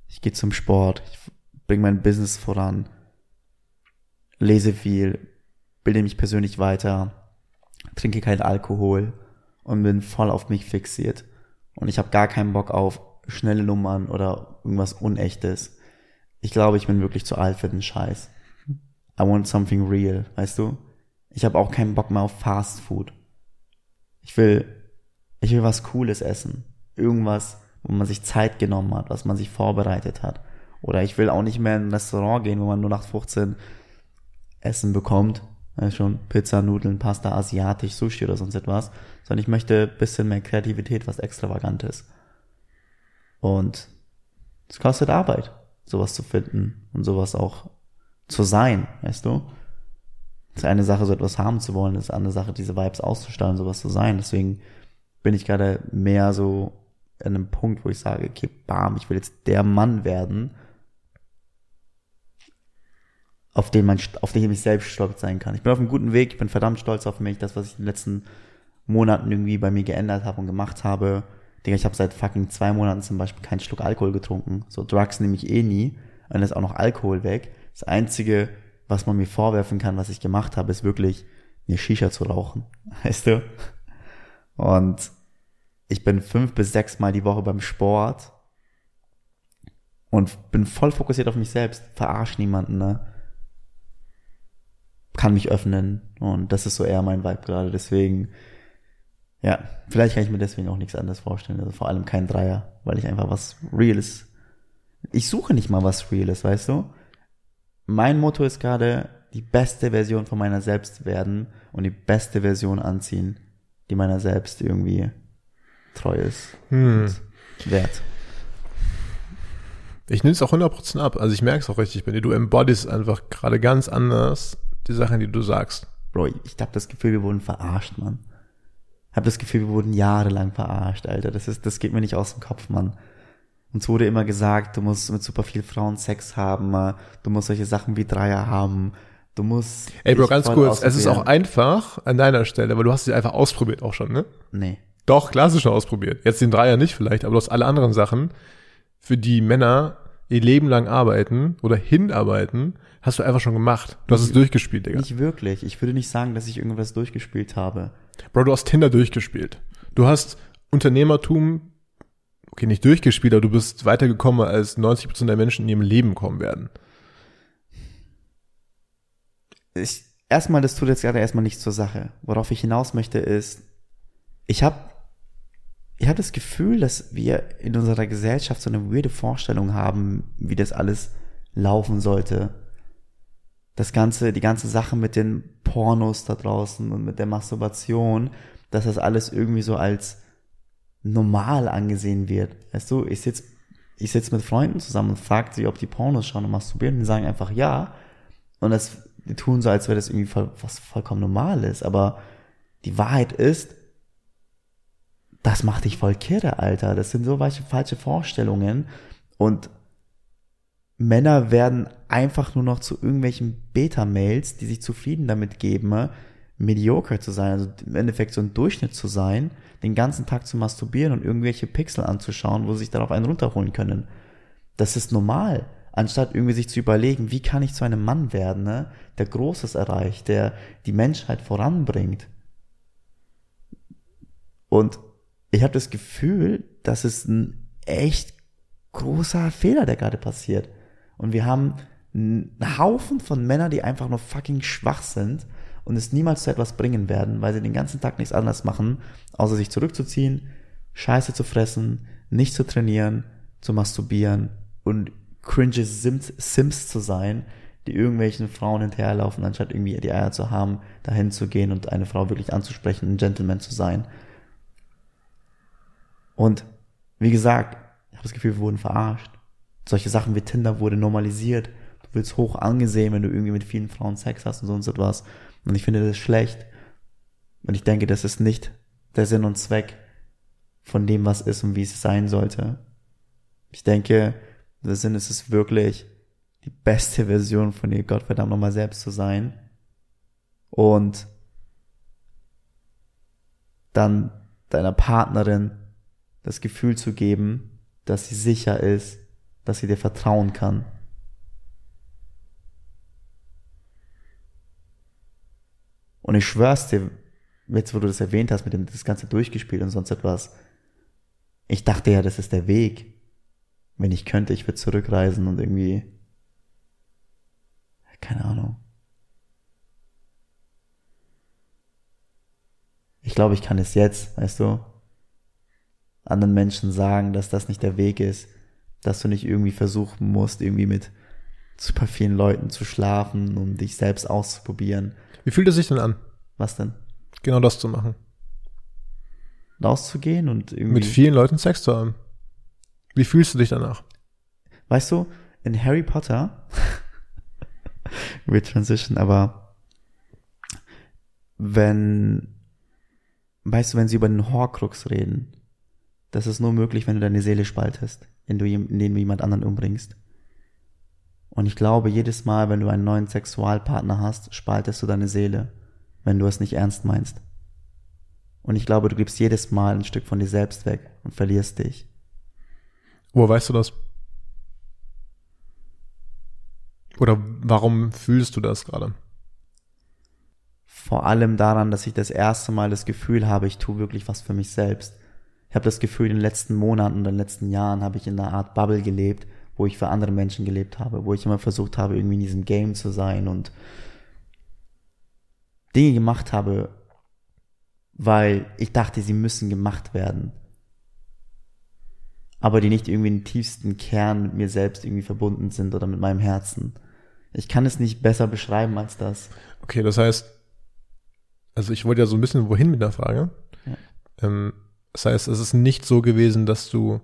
Ich gehe zum Sport, ich bringe mein Business voran, lese viel, bilde mich persönlich weiter, trinke keinen Alkohol und bin voll auf mich fixiert. Und ich habe gar keinen Bock auf schnelle Nummern oder irgendwas Unechtes. Ich glaube, ich bin wirklich zu alt für den Scheiß. I want something real, weißt du? Ich habe auch keinen Bock mehr auf Fast Food. Ich will, ich will was Cooles essen. Irgendwas, wo man sich Zeit genommen hat, was man sich vorbereitet hat. Oder ich will auch nicht mehr in ein Restaurant gehen, wo man nur nach 15 Essen bekommt. Ja, schon Pizza, Nudeln, Pasta, asiatisch, Sushi oder sonst etwas. Sondern ich möchte ein bisschen mehr Kreativität, was Extravagantes. Und es kostet Arbeit, sowas zu finden und sowas auch zu sein, weißt du? Ist eine Sache, so etwas haben zu wollen, ist eine Sache, diese Vibes auszustrahlen, sowas zu sein. Deswegen bin ich gerade mehr so an einem Punkt, wo ich sage, okay, bam, ich will jetzt der Mann werden, auf den man, auf den ich selbst stolz sein kann. Ich bin auf einem guten Weg, ich bin verdammt stolz auf mich, das, was ich in den letzten Monaten irgendwie bei mir geändert habe und gemacht habe. Digga, ich habe seit fucking zwei Monaten zum Beispiel keinen Schluck Alkohol getrunken. So Drugs nehme ich eh nie. Und dann ist auch noch Alkohol weg. Das Einzige, was man mir vorwerfen kann, was ich gemacht habe, ist wirklich eine Shisha zu rauchen. Weißt du? Und ich bin fünf bis sechs Mal die Woche beim Sport und bin voll fokussiert auf mich selbst. Verarsch niemanden, ne? Kann mich öffnen. Und das ist so eher mein Vibe gerade. Deswegen, ja, vielleicht kann ich mir deswegen auch nichts anderes vorstellen. Also vor allem kein Dreier, weil ich einfach was Reales. Ich suche nicht mal was Reales, weißt du? Mein Motto ist gerade, die beste Version von meiner selbst werden und die beste Version anziehen die meiner selbst irgendwie treu ist. Hm. Wert. Ich nehme es auch 100% ab. Also ich merke es auch richtig bei dir. Du embodies einfach gerade ganz anders die Sachen, die du sagst. Bro, ich habe das Gefühl, wir wurden verarscht, Mann. Ich habe das Gefühl, wir wurden jahrelang verarscht, Alter. Das ist, das geht mir nicht aus dem Kopf, Mann. Uns wurde immer gesagt, du musst mit super viel Frauen Sex haben, äh, du musst solche Sachen wie Dreier haben, du musst. Ey, Bro, ganz kurz. Es ist auch einfach an deiner Stelle, weil du hast sie einfach ausprobiert auch schon, ne? Nee. Doch, schon ausprobiert. Jetzt den Dreier nicht vielleicht, aber du hast alle anderen Sachen, für die Männer ihr Leben lang arbeiten oder hinarbeiten, hast du einfach schon gemacht. Du hast es durchgespielt, Digga. Nicht wirklich. Ich würde nicht sagen, dass ich irgendwas durchgespielt habe. Bro, du hast Tinder durchgespielt. Du hast Unternehmertum, okay, nicht durchgespielt, aber du bist weitergekommen, als 90% der Menschen in ihrem Leben kommen werden. ich, erstmal, das tut jetzt gerade erstmal nichts zur Sache. Worauf ich hinaus möchte ist, ich habe ich hab das Gefühl, dass wir in unserer Gesellschaft so eine weirde Vorstellung haben, wie das alles laufen sollte. Das ganze, die ganze Sache mit den Pornos da draußen und mit der Masturbation, dass das alles irgendwie so als normal angesehen wird. Weißt du, ich sitz, ich sitz mit Freunden zusammen und frag sie, ob die Pornos schauen und masturbieren die sagen einfach ja. Und das, die tun so, als wäre das irgendwie voll, was vollkommen normal ist. Aber die Wahrheit ist, das macht dich voll kirre, Alter. Das sind so welche falsche Vorstellungen. Und Männer werden einfach nur noch zu irgendwelchen Beta-Mails, die sich zufrieden damit geben, mediocre zu sein, also im Endeffekt so ein Durchschnitt zu sein, den ganzen Tag zu masturbieren und irgendwelche Pixel anzuschauen, wo sie sich darauf einen runterholen können. Das ist normal. Anstatt irgendwie sich zu überlegen, wie kann ich zu einem Mann werden, ne, der Großes erreicht, der die Menschheit voranbringt. Und ich habe das Gefühl, das ist ein echt großer Fehler, der gerade passiert. Und wir haben einen Haufen von Männern, die einfach nur fucking schwach sind und es niemals zu etwas bringen werden, weil sie den ganzen Tag nichts anderes machen, außer sich zurückzuziehen, Scheiße zu fressen, nicht zu trainieren, zu masturbieren und cringe Sims, Sims zu sein, die irgendwelchen Frauen hinterherlaufen, anstatt irgendwie die Eier zu haben, dahin zu gehen und eine Frau wirklich anzusprechen, ein Gentleman zu sein. Und wie gesagt, ich habe das Gefühl, wir wurden verarscht. Solche Sachen wie Tinder wurde normalisiert. Du willst hoch angesehen, wenn du irgendwie mit vielen Frauen Sex hast und sonst etwas. Und ich finde das schlecht. Und ich denke, das ist nicht der Sinn und Zweck von dem, was ist und wie es sein sollte. Ich denke, der Sinn ist es wirklich, die beste Version von dir Gottverdammt nochmal selbst zu sein. Und dann deiner Partnerin das Gefühl zu geben, dass sie sicher ist, dass sie dir vertrauen kann. Und ich schwör's dir, jetzt wo du das erwähnt hast, mit dem das Ganze durchgespielt und sonst etwas, ich dachte ja, das ist der Weg. Wenn ich könnte, ich würde zurückreisen und irgendwie, keine Ahnung. Ich glaube, ich kann es jetzt, weißt du, anderen Menschen sagen, dass das nicht der Weg ist, dass du nicht irgendwie versuchen musst, irgendwie mit super vielen Leuten zu schlafen, um dich selbst auszuprobieren. Wie fühlt es sich denn an, Was denn? genau das zu machen? Rauszugehen und irgendwie. Mit vielen Leuten Sex zu haben. Wie fühlst du dich danach? Weißt du, in Harry Potter, weird transition, aber wenn, weißt du, wenn sie über den Horcrux reden, das ist nur möglich, wenn du deine Seele spaltest, indem du, indem du jemand anderen umbringst. Und ich glaube, jedes Mal, wenn du einen neuen Sexualpartner hast, spaltest du deine Seele, wenn du es nicht ernst meinst. Und ich glaube, du gibst jedes Mal ein Stück von dir selbst weg und verlierst dich. Woher weißt du das? Oder warum fühlst du das gerade? vor allem daran, dass ich das erste Mal das Gefühl habe, ich tue wirklich was für mich selbst. Ich habe das Gefühl, in den letzten Monaten und in den letzten Jahren habe ich in einer Art Bubble gelebt, wo ich für andere Menschen gelebt habe, wo ich immer versucht habe, irgendwie in diesem Game zu sein und Dinge gemacht habe, weil ich dachte, sie müssen gemacht werden. Aber die nicht irgendwie im tiefsten Kern mit mir selbst irgendwie verbunden sind oder mit meinem Herzen. Ich kann es nicht besser beschreiben als das. Okay, das heißt, also ich wollte ja so ein bisschen wohin mit der Frage. Ähm, das heißt, es ist nicht so gewesen, dass du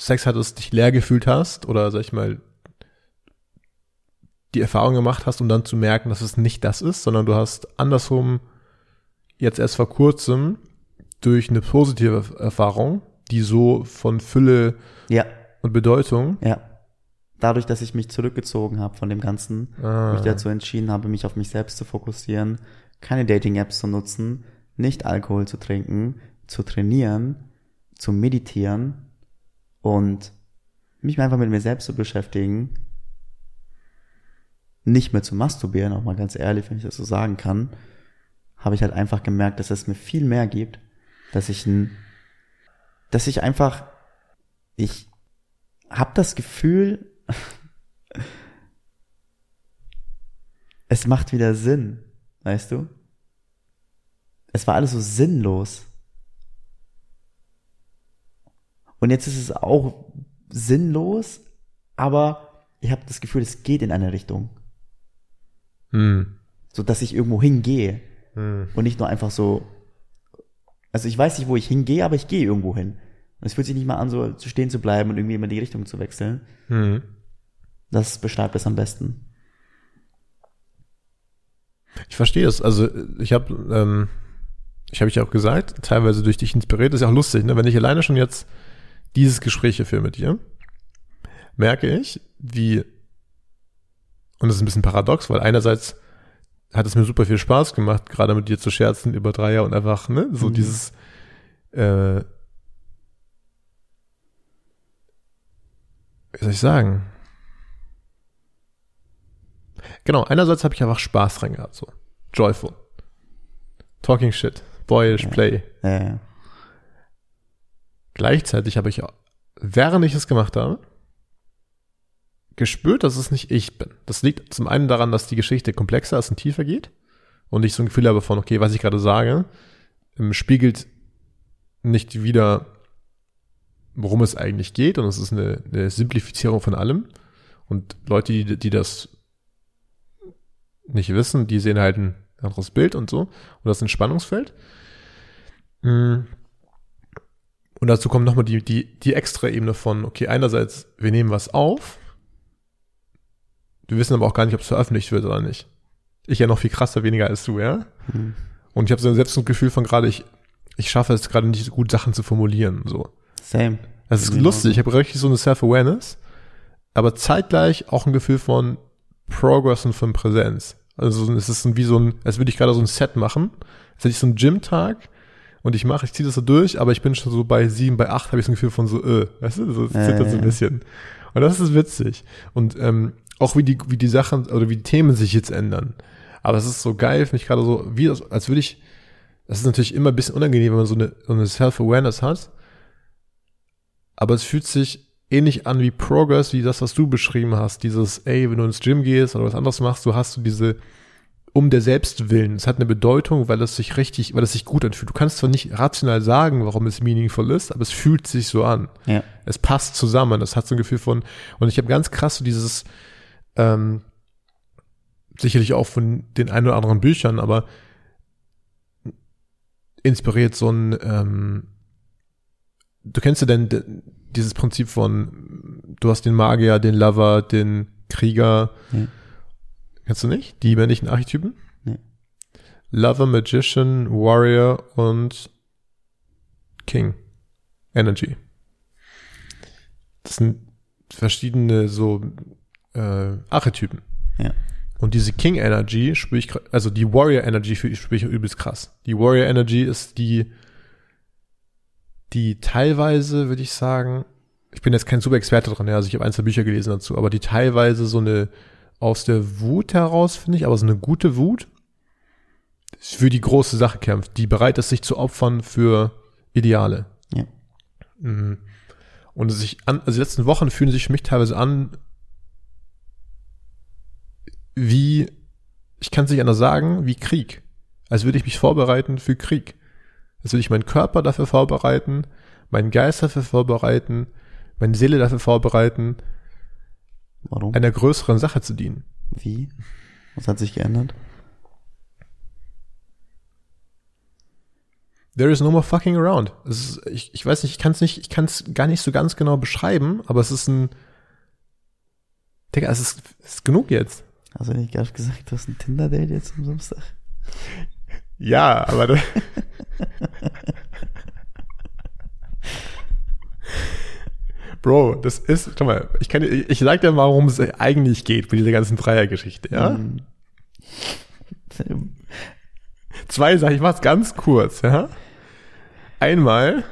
Sex hattest, dich leer gefühlt hast oder sag ich mal die Erfahrung gemacht hast, um dann zu merken, dass es nicht das ist, sondern du hast andersrum jetzt erst vor kurzem durch eine positive Erfahrung, die so von Fülle Ja, und Bedeutung, ja. Dadurch, dass ich mich zurückgezogen habe von dem Ganzen, Ah. mich dazu entschieden habe, mich auf mich selbst zu fokussieren, keine Dating-Apps zu nutzen, nicht Alkohol zu trinken, zu trainieren, zu meditieren und mich einfach mit mir selbst zu beschäftigen, nicht mehr zu masturbieren, auch mal ganz ehrlich, wenn ich das so sagen kann, habe ich halt einfach gemerkt, dass es mir viel mehr gibt, dass ich ein, dass ich einfach, ich habe das Gefühl, es macht wieder Sinn, weißt du? Es war alles so sinnlos. Und jetzt ist es auch sinnlos, aber ich habe das Gefühl, es geht in eine Richtung, hm, so dass ich irgendwo hingehe hm, und nicht nur einfach so. Also ich weiß nicht, wo ich hingehe, aber ich gehe irgendwo hin. Und es fühlt sich nicht mal an, so zu stehen zu bleiben und irgendwie immer die Richtung zu wechseln. hm. Das beschreibt es am besten. Ich verstehe es. Also ich habe, ähm, ich habe ich ja auch gesagt, teilweise durch dich inspiriert. Das ist ja auch lustig, ne? Wenn ich alleine schon jetzt dieses Gespräch hier führe mit dir, merke ich, wie und das ist ein bisschen paradox, weil einerseits hat es mir super viel Spaß gemacht, gerade mit dir zu scherzen über Dreier und einfach, ne, so Mhm. dieses äh, wie soll ich sagen? Genau, einerseits habe ich einfach Spaß dran gehabt, so. Joyful. Talking shit. Boyish play. Ja, ja. Gleichzeitig habe ich, während ich es gemacht habe, gespürt, dass es nicht ich bin. Das liegt zum einen daran, dass die Geschichte komplexer ist und tiefer geht und ich so ein Gefühl habe von, okay, was ich gerade sage, ähm, spiegelt nicht wieder, worum es eigentlich geht und es ist eine, eine Simplifizierung von allem. Und Leute, die, die das nicht wissen, die sehen halt ein anderes Bild und so. Und das ist ein Spannungsfeld. Mm. Und dazu kommt nochmal die, die, die extra Ebene von, okay, einerseits, wir nehmen was auf. Wir wissen aber auch gar nicht, ob es veröffentlicht wird oder nicht. Ich ja noch viel krasser weniger als du, ja? Hm. Und ich habe so selbst ein Gefühl von gerade, ich, ich schaffe es gerade nicht so gut, Sachen zu formulieren, so. Same. Das ist Genau lustig, ich habe richtig so eine Self-Awareness, aber zeitgleich auch ein Gefühl von Progress und von Präsenz. Also es ist wie so ein, als würde ich gerade so ein Set machen, als hätte ich so einen Gym-Tag und ich mache, ich ziehe das so durch, aber ich bin schon so bei sieben, bei acht habe ich so ein Gefühl von so, äh, weißt du, so zittert ja, so ein bisschen. Und das ist witzig. Und ähm, auch wie die, wie die Sachen oder wie die Themen sich jetzt ändern. Aber es ist so geil für mich gerade so, wie das, als würde ich, das ist natürlich immer ein bisschen unangenehm, wenn man so eine, so eine Self-Awareness hat. Aber es fühlt sich ähnlich an wie Progress, wie das, was du beschrieben hast. Dieses, ey, wenn du ins Gym gehst oder was anderes machst, du hast so diese, um der selbst willen. Es hat eine Bedeutung, weil es sich richtig, weil es sich gut anfühlt. Du kannst zwar nicht rational sagen, warum es meaningful ist, aber es fühlt sich so an. Ja. Es passt zusammen. Es hat so ein Gefühl von, und ich habe ganz krass so dieses, ähm, sicherlich auch von den ein oder anderen Büchern, aber inspiriert so ein, ähm, du kennst ja denn de- dieses Prinzip von, du hast den Magier, den Lover, den Krieger. Ja. Kennst du nicht? Die männlichen Archetypen? Nee. Lover, Magician, Warrior und King. Energy. Das sind verschiedene so äh, Archetypen. Ja. Und diese King Energy spüre ich, also die Warrior Energy für- spüre ich übelst krass. Die Warrior Energy ist die, die teilweise, würde ich sagen, ich bin jetzt kein super Experte dran, ja, also ich habe ein, zwei Bücher gelesen dazu, aber die teilweise so eine aus der Wut heraus, finde ich, aber so eine gute Wut für die große Sache kämpft, die bereit ist, sich zu opfern für Ideale. Ja. Mhm. Und sich an, also die letzten Wochen fühlen sich für mich teilweise an, wie, ich kann es nicht anders sagen, wie Krieg. Als würde ich mich vorbereiten für Krieg. Als würde ich meinen Körper dafür vorbereiten, meinen Geist dafür vorbereiten, meine Seele dafür vorbereiten, Warum? einer größeren Sache zu dienen. Wie? Was hat sich geändert? There is no more fucking around. Ist, ich, ich weiß nicht, ich kann es nicht, ich kann es gar nicht so ganz genau beschreiben, aber es ist ein, Digga, es ist, es ist genug jetzt. Hast du nicht gerade gesagt, du hast ein Tinder-Date jetzt am Samstag? Ja, aber Bro, das ist, schau mal, ich kann, ich sag dir mal, worum es eigentlich geht bei dieser ganzen Dreiergeschichte, ja? Mhm. Zwei Sachen, ich mach's ganz kurz, ja? Einmal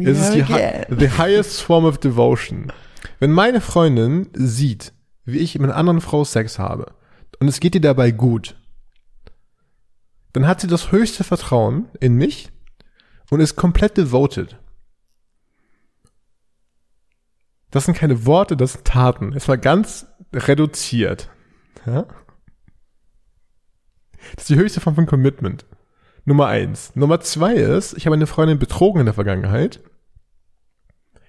ist es die, hi- the highest form of devotion. Wenn meine Freundin sieht, wie ich mit einer anderen Frau Sex habe und es geht ihr dabei gut, dann hat sie das höchste Vertrauen in mich und ist komplett devoted. Das sind keine Worte, das sind Taten. Es war ganz reduziert. Ja? Das ist die höchste Form von Commitment. Nummer eins. Nummer zwei ist, ich habe eine Freundin betrogen in der Vergangenheit.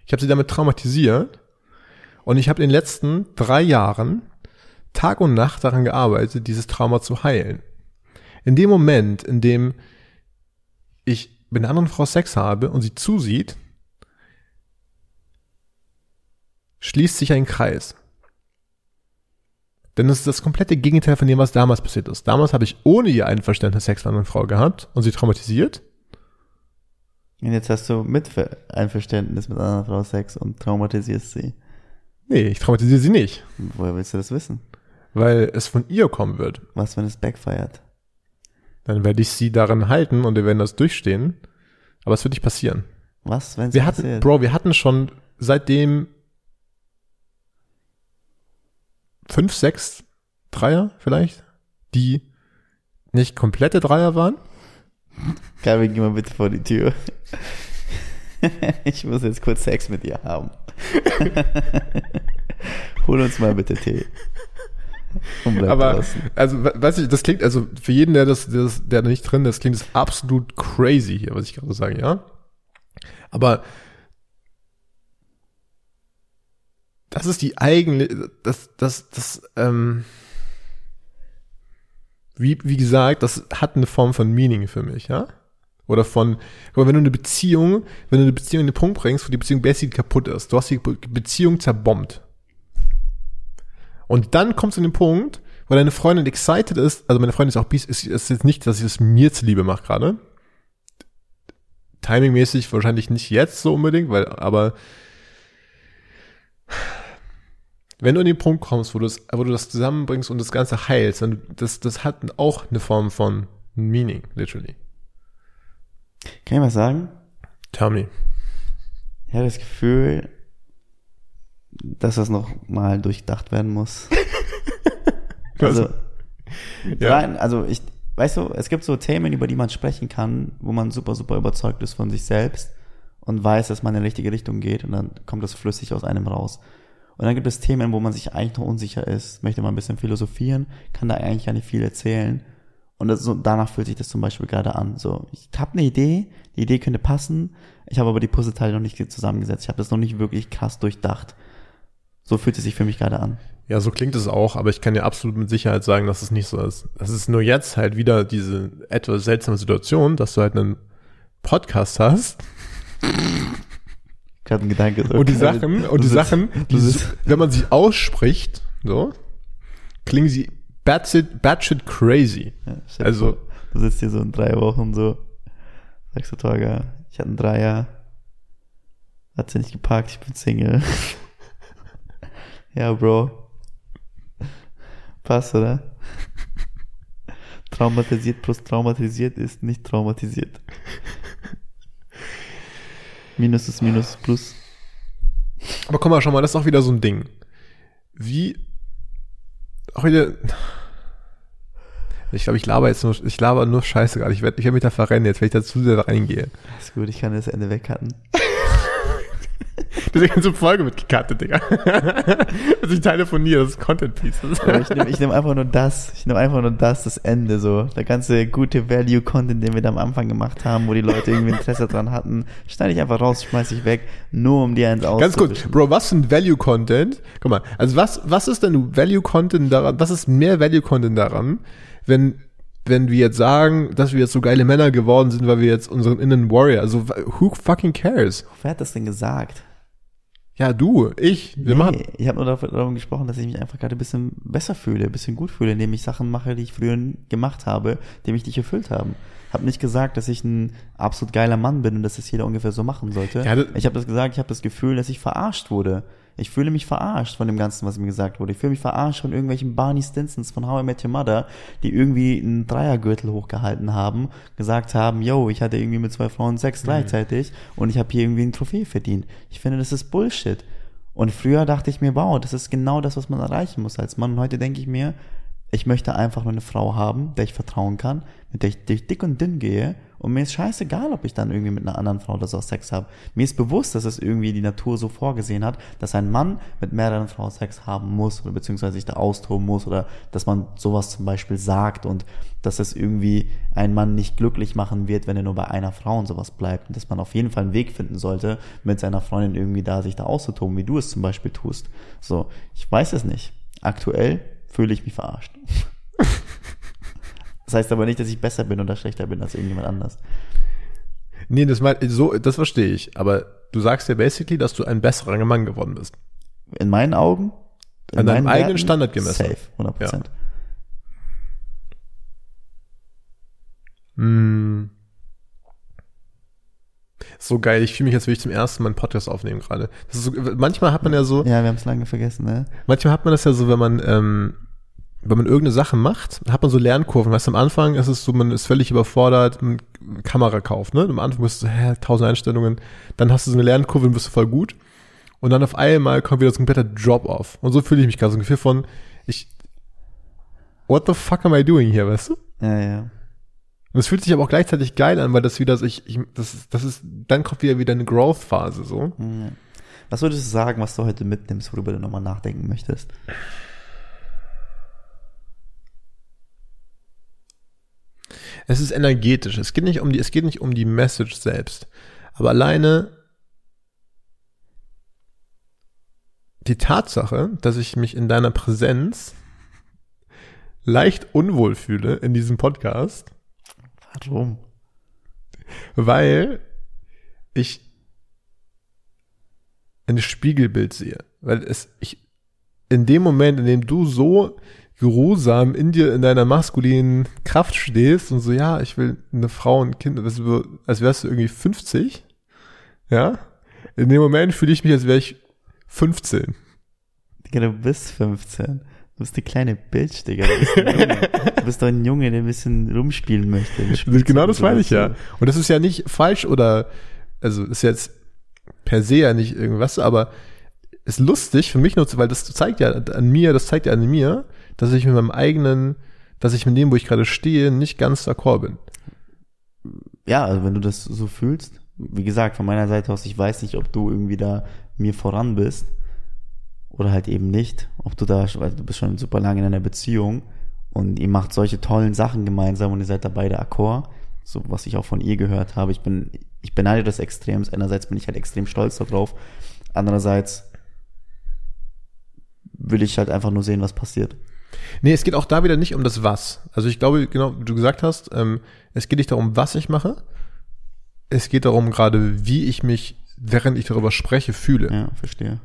Ich habe sie damit traumatisiert. Und ich habe in den letzten drei Jahren Tag und Nacht daran gearbeitet, dieses Trauma zu heilen. In dem Moment, in dem ich mit einer anderen Frau Sex habe und sie zusieht, schließt sich ein Kreis. Denn es ist das komplette Gegenteil von dem, was damals passiert ist. Damals habe ich ohne ihr Einverständnis Sex mit einer Frau gehabt und sie traumatisiert. Und jetzt hast du mit Ver- Einverständnis mit einer Frau Sex und traumatisierst sie. Nee, ich traumatisiere sie nicht, Woher willst du das wissen? weil es von ihr kommen wird. Was, wenn es backfired? Dann werde ich sie daran halten und wir werden das durchstehen. Aber es wird nicht passieren. Was, wenn es Wir hatten, passiert? Bro, wir hatten schon seitdem fünf, sechs Dreier vielleicht, die nicht komplette Dreier waren. Calvin, geh mal bitte vor die Tür. ich muss jetzt kurz Sex mit dir haben. Hol uns mal bitte Tee. Aber, draußen. also, we- weiß ich, das klingt, also, für jeden, der das, der, das, der da nicht drin ist, klingt das absolut crazy hier, was ich gerade sage, ja? Aber, das ist die eigene, das, das, das, ähm, wie, wie gesagt, das hat eine Form von Meaning für mich, ja? Oder von, mal, wenn du eine Beziehung, wenn du eine Beziehung in den Punkt bringst, wo die Beziehung basically kaputt ist, du hast die Be- Beziehung zerbombt. Und dann kommst du an den Punkt, wo deine Freundin excited ist, also meine Freundin ist auch bis, ist, ist jetzt nicht, dass sie es mir zuliebe macht gerade. Timingmäßig wahrscheinlich nicht jetzt so unbedingt, weil, aber wenn du an den Punkt kommst, wo du das, wo du das zusammenbringst und das Ganze heilst, dann das, das hat auch eine Form von Meaning, literally. Kann ich was sagen? Tell me. Ich habe das Gefühl, dass das noch mal durchdacht werden muss. Also, Ja. rein, also ich, weißt du, es gibt so Themen, über die man sprechen kann, wo man super, super überzeugt ist von sich selbst und weiß, dass man in die richtige Richtung geht und dann kommt das flüssig aus einem raus. Und dann gibt es Themen, wo man sich eigentlich noch unsicher ist, möchte mal ein bisschen philosophieren, kann da eigentlich gar nicht viel erzählen. Und das, so, danach fühlt sich das zum Beispiel gerade an. So, ich habe eine Idee, die Idee könnte passen, ich habe aber die Puzzleteile noch nicht zusammengesetzt. Ich habe das noch nicht wirklich krass durchdacht. So fühlt es sich für mich gerade an. Ja, so klingt es auch, aber ich kann dir absolut mit Sicherheit sagen, dass es nicht so ist. Es ist nur jetzt halt wieder diese etwas seltsame Situation, dass du halt einen Podcast hast Gerade ein Gedanke. so, und die Kevin, Sachen, und die sitzt- Sachen, die, wenn man sie ausspricht, so, klingen sie batshit, batshit crazy. Ja, Also- du sitzt hier so in drei Wochen so, sagst du, Torga, ich hatte einen Dreier, hat sie nicht gepackt, ich bin Single. ja, Bro. Passt, oder? Traumatisiert plus traumatisiert ist nicht traumatisiert. Minus ist Minus plus. Aber guck mal, schau mal, das ist auch wieder so ein Ding. Wie, auch wieder, ich glaube, ich laber jetzt nur, ich laber nur Scheiße gerade. Ich werde ich werd mich da verrennen jetzt, wenn ich da zu sehr reingehe. Ist gut, ich kann das Ende wegcutten. Das ist die ganze Folge mit gecuttet, Digga. Also ich telefoniere, das ist Content Pieces. Aber ich nehme nehm einfach nur das, ich nehme einfach nur das, das Ende so. Der ganze gute Value-Content, den wir da am Anfang gemacht haben, wo die Leute irgendwie Interesse dran hatten, schneide ich einfach raus, schmeiß ich weg, nur um dir eins Ganz kurz. Bro, was sind Value Content? Guck mal, also was, was ist denn Value Content daran, was ist mehr Value Content daran, wenn, wenn wir jetzt sagen, dass wir jetzt so geile Männer geworden sind, weil wir jetzt unseren inneren Warrior, also who fucking cares? Wer hat das denn gesagt? Ja, du, ich, wir Nee, machen. ich habe nur darum gesprochen, dass ich mich einfach gerade ein bisschen besser fühle, ein bisschen gut fühle, indem ich Sachen mache, die ich früher gemacht habe, die mich nicht erfüllt haben. Hab nicht gesagt, dass ich ein absolut geiler Mann bin und dass das jeder ungefähr so machen sollte. Ja, ich habe das gesagt, ich habe das Gefühl, dass ich verarscht wurde. Ich fühle mich verarscht von dem Ganzen, was mir gesagt wurde. Ich fühle mich verarscht von irgendwelchen Barney Stinsons von How I Met Your Mother, die irgendwie einen Dreiergürtel hochgehalten haben, gesagt haben, yo, ich hatte irgendwie mit zwei Frauen Sex gleichzeitig und ich habe hier irgendwie ein Trophäe verdient. Ich finde, das ist Bullshit. Und früher dachte ich mir, wow, das ist genau das, was man erreichen muss als Mann. Und heute denke ich mir, ich möchte einfach nur eine Frau haben, der ich vertrauen kann, mit der ich durch dick und dünn gehe. Und mir ist scheißegal, ob ich dann irgendwie mit einer anderen Frau oder so Sex habe. Mir ist bewusst, dass es irgendwie die Natur so vorgesehen hat, dass ein Mann mit mehreren Frauen Sex haben muss oder beziehungsweise sich da austoben muss oder dass man sowas zum Beispiel sagt und dass es irgendwie einen Mann nicht glücklich machen wird, wenn er nur bei einer Frau und sowas bleibt und dass man auf jeden Fall einen Weg finden sollte, mit seiner Freundin irgendwie da sich da auszutoben, wie du es zum Beispiel tust. So, ich weiß es nicht. Aktuell fühle ich mich verarscht. Das heißt aber nicht, dass ich besser bin oder schlechter bin als irgendjemand anders. Nee, das mein, so, das verstehe ich. Aber du sagst ja basically, dass du ein besserer Mann geworden bist. In meinen Augen, in An deinem eigenen Werten, Standard gemessen. Safe, 100 Prozent. Hm. So geil, ich fühle mich, als würde ich zum ersten Mal einen Podcast aufnehmen gerade. So, manchmal hat man ja so, Ja, wir haben es lange vergessen, ne? manchmal hat man das ja so, wenn man, ähm, wenn man irgendeine Sache macht, hat man so Lernkurven. Weißt du, am Anfang ist es so, man ist völlig überfordert, eine Kamera kauft, ne? Am Anfang bist du so, hä, tausend Einstellungen. Dann hast du so eine Lernkurve und bist du voll gut. Und dann auf einmal kommt wieder so ein kompletter Drop-off. Und so fühle ich mich gerade. So ein Gefühl von, ich, what the fuck am I doing here, weißt du? Ja, ja. Und es fühlt sich aber auch gleichzeitig geil an, weil das wieder ich, ich das, ist- das ist, dann kommt wieder wieder eine Growth-Phase, so. Ja. Was würdest du sagen, was du heute mitnimmst, worüber du nochmal nachdenken möchtest? Es ist energetisch. Es geht nicht um die, es geht nicht um die Message selbst. Aber alleine die Tatsache, dass ich mich in deiner Präsenz leicht unwohl fühle in diesem Podcast, Warum? weil ich ein Spiegelbild sehe. Weil es, ich, in dem Moment, in dem du so geruhsam in dir, in deiner maskulinen Kraft stehst und so, ja, ich will eine Frau und ein Kind, als wärst du irgendwie 50, ja, in dem Moment fühle ich mich, als wäre ich 15. Digga, du bist 15. Du bist die kleine Bitch, Digga. Du bist, du bist doch ein Junge, der ein bisschen rumspielen möchte. Genau das meine ich ja. Und das ist ja nicht falsch oder, also ist jetzt per se ja nicht irgendwas, aber ist lustig für mich nur, weil das zeigt ja an mir, das zeigt ja an mir, dass ich mit meinem eigenen, dass ich mit dem, wo ich gerade stehe, nicht ganz d'accord bin. Ja, also wenn du das so fühlst, wie gesagt, von meiner Seite aus, ich weiß nicht, ob du irgendwie da mir voran bist oder halt eben nicht, ob du da, weil du bist schon super lange in einer Beziehung und ihr macht solche tollen Sachen gemeinsam und ihr seid da beide akkord, so was ich auch von ihr gehört habe. Ich bin, ich beneide das extrem. Einerseits bin ich halt extrem stolz darauf, andererseits will ich halt einfach nur sehen, was passiert. Nee, es geht auch da wieder nicht um das Was. Also ich glaube, genau, wie du gesagt hast, ähm, es geht nicht darum, was ich mache. Es geht darum, gerade wie ich mich, während ich darüber spreche, fühle. Ja, verstehe.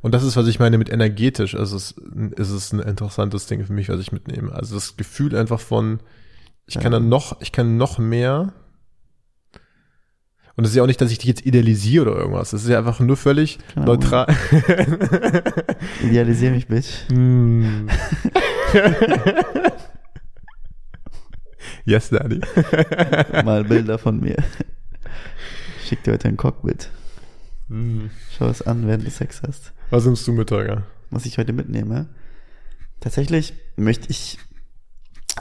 Und das ist, was ich meine mit energetisch. Also es ist es ein interessantes Ding für mich, was ich mitnehme. Also das Gefühl einfach von, ich kann Ja. dann noch, ich kann noch mehr. Und es ist ja auch nicht, dass ich dich jetzt idealisiere oder irgendwas. Das ist ja einfach nur völlig Keine neutral. Idealisier mich, Bitch. Hm. yes, Daddy. Mal Bilder von mir. Schick dir heute ein Cockpit. Hm. Schau es an, während du Sex hast. Was nimmst du mit, Holger? Was ich heute mitnehme. Tatsächlich möchte ich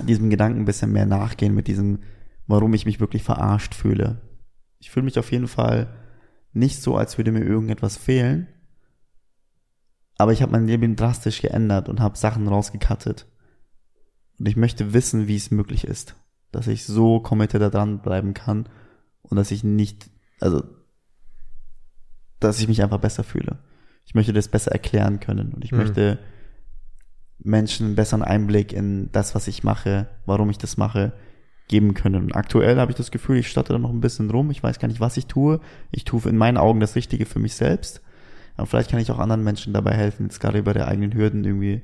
diesem Gedanken ein bisschen mehr nachgehen mit diesem, warum ich mich wirklich verarscht fühle. Ich fühle mich auf jeden Fall nicht so, als würde mir irgendetwas fehlen. Aber ich habe mein Leben drastisch geändert und habe Sachen rausgekattet. Und ich möchte wissen, wie es möglich ist, dass ich so committed da dran bleiben kann und dass ich nicht, also, dass ich mich einfach besser fühle. Ich möchte das besser erklären können und ich Mhm. möchte Menschen einen besseren Einblick in das, was ich mache, warum ich das mache, geben können. Und aktuell habe ich das Gefühl, ich stotter noch ein bisschen rum. Ich weiß gar nicht, was ich tue. Ich tue in meinen Augen das Richtige für mich selbst. Aber vielleicht kann ich auch anderen Menschen dabei helfen, jetzt gerade über der eigenen Hürden irgendwie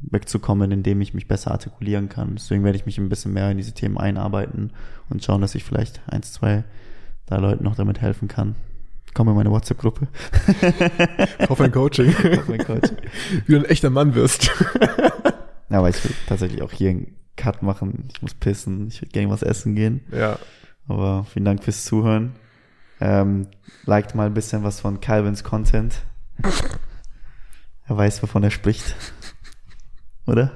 wegzukommen, indem ich mich besser artikulieren kann. Deswegen werde ich mich ein bisschen mehr in diese Themen einarbeiten und schauen, dass ich vielleicht eins, zwei, drei Leuten noch damit helfen kann. Komm in meine WhatsApp-Gruppe. Kauf ein Coaching. Kauf ein Coaching. Wie du ein echter Mann wirst. Ja, aber ich will tatsächlich auch hier einen Cut machen. Ich muss pissen. Ich würde gerne was essen gehen. Ja. Aber vielen Dank fürs Zuhören. Ähm, liked mal ein bisschen was von Calvins Content. Er weiß, wovon er spricht. Oder?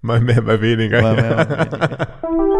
Mal mehr, mal weniger. Mal mehr, mal weniger.